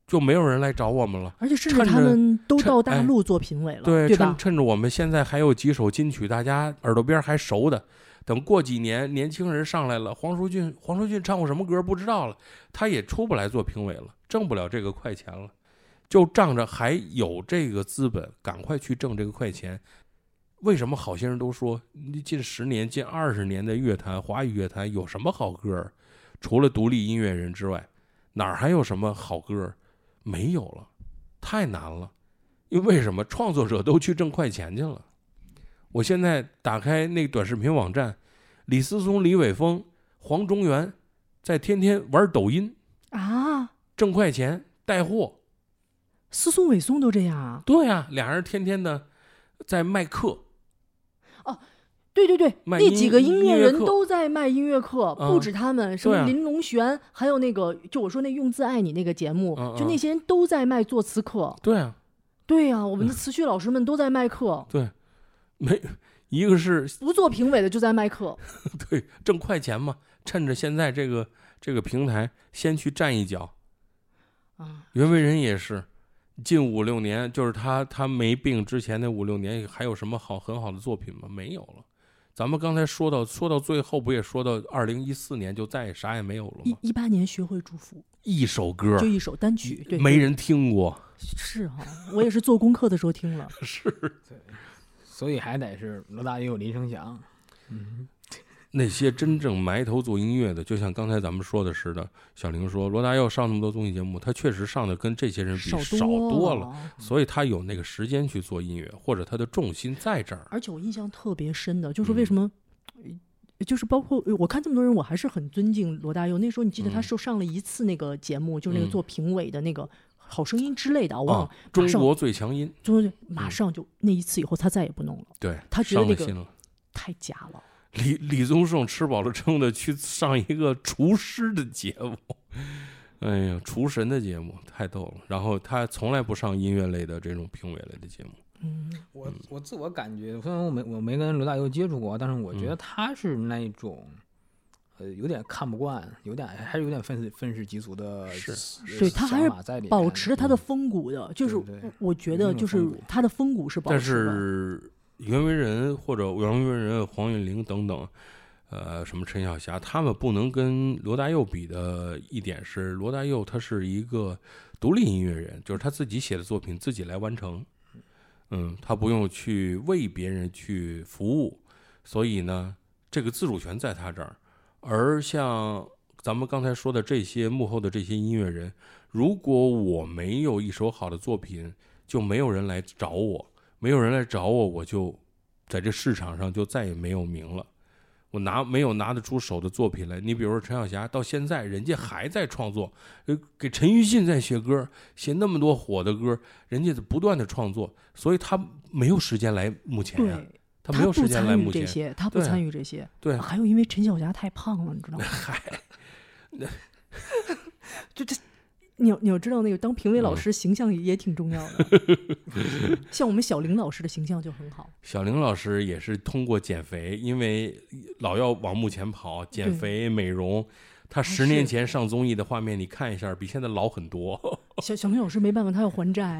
Speaker 1: 就没有人来找我们了。
Speaker 2: 而且甚至他们都到大
Speaker 1: 哎
Speaker 2: 陆做评委了，
Speaker 1: 对，
Speaker 2: 对？
Speaker 1: 趁趁着我们现在还有几首金曲，大家耳朵边还熟的，等过几年年轻人上来了，黄舒骏，黄舒骏唱过什么歌不知道了，他也出不来做评委了，挣不了这个快钱了，就仗着还有这个资本，赶快去挣这个快钱。为什么好些人都说，你近十年、近二十年的乐坛，华语乐坛有什么好歌？除了独立音乐人之外，哪儿还有什么好歌儿？没有了，太难了。因为为什么创作者都去挣快钱去了？我现在打开那个短视频网站，李思松、李伟峰、黄中原在天天玩抖音
Speaker 2: 啊，
Speaker 1: 挣快钱带货。
Speaker 2: 思松伟松都这样啊？
Speaker 1: 对呀、俩人天天的在卖课，
Speaker 2: 对对对，那几个音乐人都在卖音乐课，
Speaker 1: 嗯
Speaker 2: 不止他们，什么林隆璇，还有那个就我说那用字爱你那个节目，就那些人都在卖作词课。
Speaker 1: 对啊，
Speaker 2: 对呀、我
Speaker 1: 嗯
Speaker 2: 们的词曲老师们都在卖课，
Speaker 1: 对，没一个是
Speaker 2: 不做评委的就在卖课。*laughs*
Speaker 1: 对挣快钱嘛，趁着现在这个这个平台先去站一脚。
Speaker 2: 啊，
Speaker 1: 袁惟仁也是，近五六年，就是他他没病之前那五六年，还有什么好很好的作品吗？没有了。咱们刚才说到说到最后，不也说到二零一四年就再也啥也没有了吗？
Speaker 2: 一一八年学会祝福，
Speaker 1: 一首歌
Speaker 2: 就一首单曲，对，
Speaker 1: 没人听过，
Speaker 2: 是哈、我也是做功课的时候听了。*laughs*
Speaker 1: 是
Speaker 3: 所以还得是罗大佑、林生祥。
Speaker 1: 那些真正埋头做音乐的，就像刚才咱们说的似的，小玲说罗大佑上那么多综艺节目，他确实上的跟这些人比
Speaker 2: 少
Speaker 1: 少多了，所以他有那个时间去做音乐，或者他的重心在这儿。
Speaker 2: 而且我印象特别深的，就是
Speaker 1: 嗯
Speaker 2: 为什么，呃就是包括我看这么多人，我还是很尊敬罗大佑。那时候你记得他
Speaker 1: 嗯
Speaker 2: 受上了一次那个节目，就是那个
Speaker 1: 嗯
Speaker 2: 做评委的那个《好声音》之类的，我忘了
Speaker 1: 啊。，中国最强音，
Speaker 2: 中国马上就那一次以后，他再也不弄了，
Speaker 1: 对，
Speaker 2: 他觉得那个。太假了。
Speaker 1: 李李宗盛吃饱了撑的去上一个厨师的节目，哎呀，厨神的节目太逗了。然后他从来不上音乐类的这种评委类的节目。
Speaker 2: 嗯，
Speaker 3: 我我自我感觉，虽然我没我没跟罗大佑接触过，但是我觉得
Speaker 1: 嗯
Speaker 3: 他是那种，呃，有点看不惯，有点还是有点愤世愤世嫉俗的
Speaker 1: 是
Speaker 3: 呃
Speaker 2: 对他还是保持着他的风骨的，就是我觉得就是他的风骨是保持的。
Speaker 1: 是袁惟仁或者袁惟仁、黄韵玲等等，呃，什么陈小霞，他们不能跟罗大佑比的一点是，罗大佑他是一个独立音乐人，就是他自己写的作品自己来完成，嗯，他不用去为别人去服务，所以呢，这个自主权在他这儿。而像咱们刚才说的这些幕后的这些音乐人，如果我没有一首好的作品，就没有人来找我。没有人来找我，我就在这市场上就再也没有名了。我拿没有拿得出手的作品来，你比如说陈小霞，到现在人家还在创作，呃，给陈奕迅在写歌，写那么多火的歌，人家不断的创作，所以他没有时间来目前他没有时间来目前。
Speaker 2: 这些，他不
Speaker 1: 对
Speaker 2: 参与这些。
Speaker 1: 对
Speaker 2: 还有因为陈小霞太胖了，你知道吗？*laughs*
Speaker 1: 嗨，
Speaker 2: 就这，你要你要知道，那个当评委老
Speaker 1: 嗯
Speaker 2: 师形象也挺重要的。*laughs* 像我们小林老师的形象就很好。
Speaker 1: 小玲老师也是通过减肥，因为老要往幕前跑，减肥美容。他十年前上综艺的画面，你看一下，比现在老很多，
Speaker 2: 小小林老师没办法，他要还债，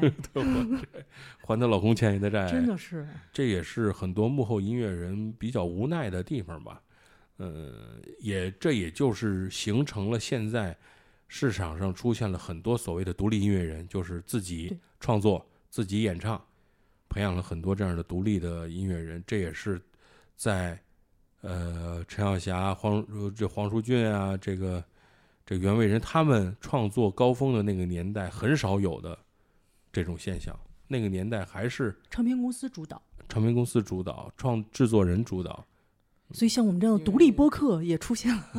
Speaker 2: *laughs*
Speaker 1: 还她老公欠下的债。
Speaker 2: 真的是。
Speaker 1: 这也是很多幕后音乐人比较无奈的地方吧。嗯，也这也就是形成了现在市场上出现了很多所谓的独立音乐人，就是自己创作、自己演唱，培养了很多这样的独立的音乐人。这也是在呃陈小霞、黄呃这黄舒骏啊，这个这袁伟仁他们创作高峰的那个年代很少有的这种现象。那个年代还是
Speaker 2: 唱片公司主导，
Speaker 1: 唱片公司主导，创制作人主导。
Speaker 2: 所以像我们这样的独立播客也出现了。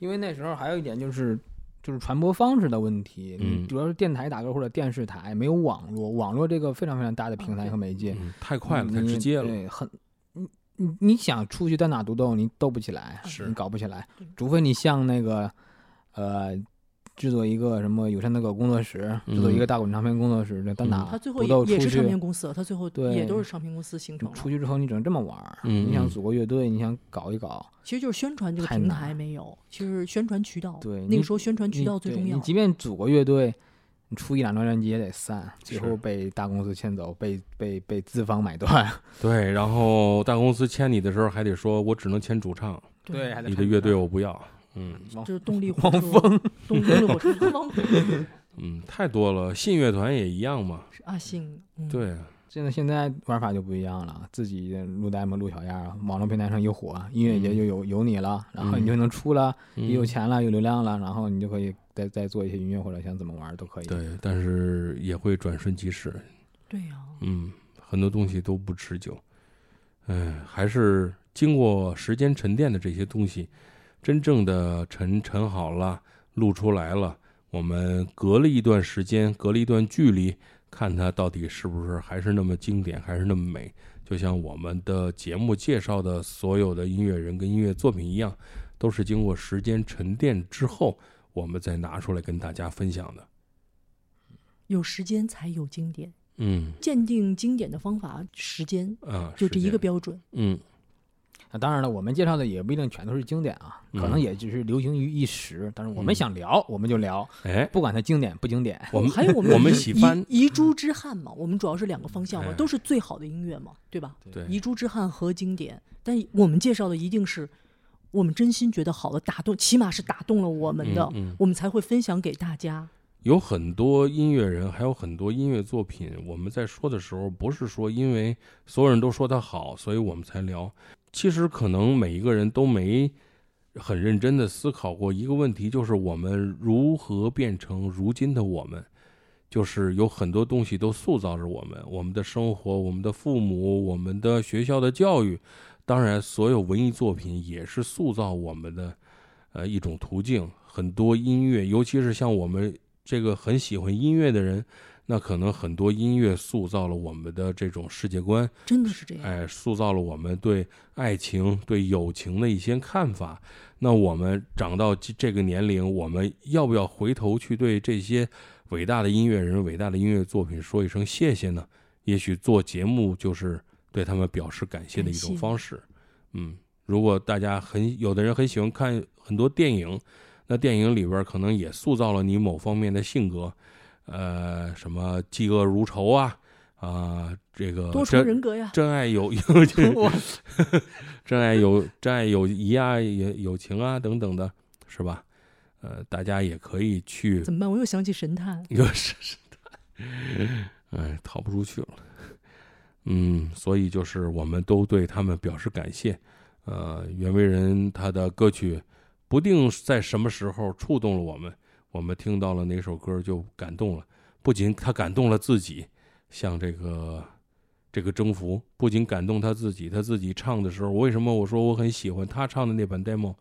Speaker 3: 因为那时候还有一点就是，就是传播方式的问题，
Speaker 1: 嗯
Speaker 3: 主要是电台打歌或者电视台没有网络，网络这个非常非常大的平台和媒介，
Speaker 1: 嗯，太快了，太直接了。
Speaker 3: 对，很你你你想出去单打独斗，你斗不起来，
Speaker 1: 是
Speaker 3: 你搞不起来，除非你像那个呃。制作一个什么有线那个工作室，制作一个大滚唱片工作室，这单打
Speaker 1: 嗯
Speaker 2: 他最后也也是唱片，公司，他最后
Speaker 3: 对
Speaker 2: 也都是唱片公司形成了。
Speaker 3: 出去之后你只能这么玩你想组个乐队，你想搞一搞，
Speaker 2: 其实就是宣传这个平台没有，其实宣传渠道。
Speaker 3: 对
Speaker 2: 那个时候宣传渠道最重要
Speaker 3: 你。即便组个乐队，你出一两张专辑也得散，最后被大公司牵走，被被被资方买断。*laughs*
Speaker 1: 对，然后大公司签你的时候还得说，我只能签主唱，
Speaker 3: 对，还得
Speaker 1: 你的乐队我不要。嗯
Speaker 2: 就是动力火
Speaker 3: 汪
Speaker 2: 车，*laughs* 动动力火车，汪峰
Speaker 1: 嗯，太多了。信乐团也一样嘛。
Speaker 2: 是阿信，嗯，
Speaker 1: 对，
Speaker 3: 现在现在玩法就不一样了，自己录 demo 录小样儿，网络平台上一火，音乐节就有有你了，然后你就能出了，
Speaker 1: 嗯
Speaker 3: 也有钱了，有流量了，然后你就可以再再做一些音乐或者想怎么玩都可以。
Speaker 1: 对，但是也会转瞬即逝。
Speaker 2: 对呀，
Speaker 1: 嗯，很多东西都不持久。嗯，还是经过时间沉淀的这些东西，真正的沉沉好了，露出来了。我们隔了一段时间，隔了一段距离，看它到底是不是还是那么经典，还是那么美。就像我们的节目介绍的所有的音乐人跟音乐作品一样，都是经过时间沉淀之后，我们再拿出来跟大家分享的。
Speaker 2: 有时间才有经典，
Speaker 1: 嗯
Speaker 2: 鉴定经典的方法，时间
Speaker 1: 啊，
Speaker 2: 就这一个标准。
Speaker 1: 嗯
Speaker 3: 那当然了，我们介绍的也不一定全都是经典啊，可能
Speaker 1: 嗯
Speaker 3: 也只是流行于一时。但是我们
Speaker 1: 嗯
Speaker 3: 想聊，我们就聊，
Speaker 1: 哎，
Speaker 3: 不管它经典不经典。
Speaker 1: 我们
Speaker 2: 还有我们
Speaker 1: 我们喜欢
Speaker 2: 遗遗珠之憾嘛，我们主要是两个方向嘛，
Speaker 1: 哎
Speaker 2: 都是最好的音乐嘛，对吧？
Speaker 1: 对
Speaker 2: 遗珠之憾和经典，但我们介绍的一定是我们真心觉得好的，打动，起码是打动了我们的，
Speaker 1: 嗯嗯
Speaker 2: 我们才会分享给大家。
Speaker 1: 有很多音乐人，还有很多音乐作品，我们在说的时候，不是说因为所有人都说它好，所以我们才聊。其实可能每一个人都没很认真的思考过一个问题，就是我们如何变成如今的我们。就是有很多东西都塑造着我们，我们的生活、我们的父母、我们的学校的教育，当然，所有文艺作品也是塑造我们的呃一种途径。很多音乐，尤其是像我们这个很喜欢音乐的人，那可能很多音乐塑造了我们的这种世界观，
Speaker 2: 真的是这样。
Speaker 1: 哎，塑造了我们对爱情、对友情的一些看法。那我们长到这这个年龄，我们要不要回头去对这些伟大的音乐人、伟大的音乐作品说一声谢谢呢？也许做节目就是对他们表示感谢的一种方式。嗯，如果大家很有的人很喜欢看很多电影，那电影里边可能也塑造了你某方面的性格，呃，什么嫉恶如仇啊，啊、这个
Speaker 2: 多重人格呀，*laughs*
Speaker 1: 真爱友友真爱友真爱友谊啊，友友情啊等等的，是吧？呃，大家也可以去
Speaker 2: 怎么办？我又想起神探，
Speaker 1: 又是神探，哎，逃不出去了。嗯，所以就是我们都对他们表示感谢。呃，袁惟仁他的歌曲不定在什么时候触动了我们，我们听到了哪首歌就感动了。不仅他感动了自己，像这个这个征服，不仅感动他自己，他自己唱的时候，为什么我说我很喜欢他唱的那版 demo，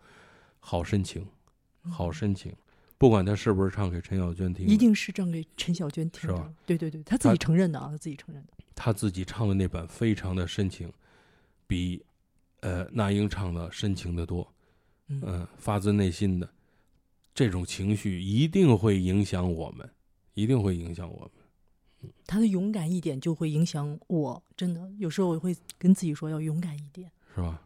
Speaker 1: 好深情，好深情。不管他是不是唱给陈小娟听，
Speaker 2: 一定是唱给陈小娟听
Speaker 1: 是吧
Speaker 2: 的。对对对，他自己承认的啊，他自己承认的。
Speaker 1: 他自己唱的那版非常的深情，比呃那英唱的深情的多，
Speaker 2: 嗯
Speaker 1: 嗯、发自内心的这种情绪一定会影响我们，一定会影响我们。
Speaker 2: 他的勇敢一点就会影响我，真的有时候我会跟自己说要勇敢一点。
Speaker 1: 是吧？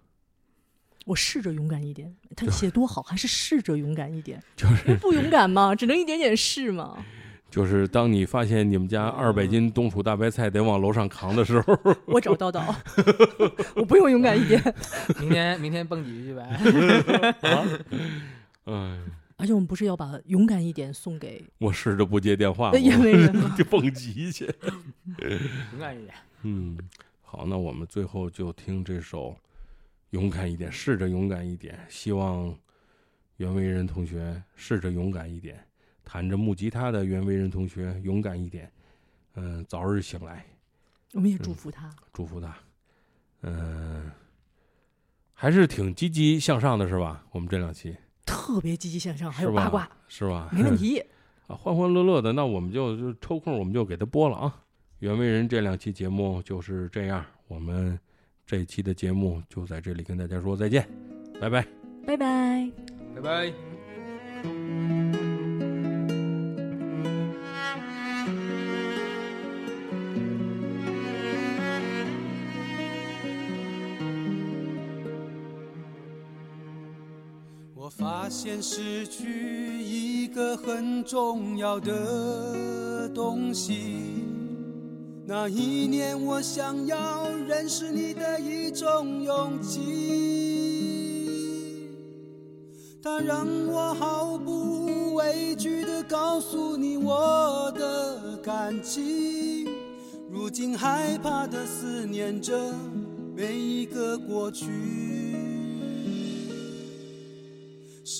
Speaker 2: 我试着勇敢一点，他写多好，还是试着勇敢一点，*laughs*
Speaker 1: 就是
Speaker 2: 不勇敢吗，只能一点点试吗。
Speaker 1: 就是，当你发现你们家二百斤冬储大白菜得往楼上扛的时候，*laughs*
Speaker 2: 我找叨叨，*laughs* 我不用勇敢一点。
Speaker 3: 明天明天蹦几句呗。
Speaker 1: 嗯，
Speaker 2: 而且我们不是要把勇敢一点送给 *laughs*
Speaker 1: 我试着不接电话，*laughs*
Speaker 2: 呃燕
Speaker 1: 我
Speaker 2: 尾人吗？*laughs*
Speaker 1: 就蹦极去。
Speaker 3: 勇敢一点。
Speaker 1: 嗯，好，那我们最后就听这首《勇敢一点》，试着勇敢一点。希望袁惟仁同学试着勇敢一点，弹着木吉他的袁惟仁同学勇敢一点。嗯，早日醒来，
Speaker 2: 我们也祝福他。
Speaker 1: 祝福他。嗯，还是挺积极向上的，是吧？我们这两期
Speaker 2: 特别积极向上，还有八卦，
Speaker 1: 是吧？
Speaker 2: 没问题。*laughs*
Speaker 1: 啊，欢欢乐乐的，那我们就就抽空我们就给他播了啊。袁惟仁这两期节目就是这样，我们这一期的节目就在这里跟大家说再见，拜拜。
Speaker 2: 拜拜。
Speaker 3: 拜拜。
Speaker 6: 发现失去一个很重要的东西。那一年，我想要认识你的一种勇气，它让我毫不畏惧地告诉你我的感情。如今害怕地思念着每一个过去。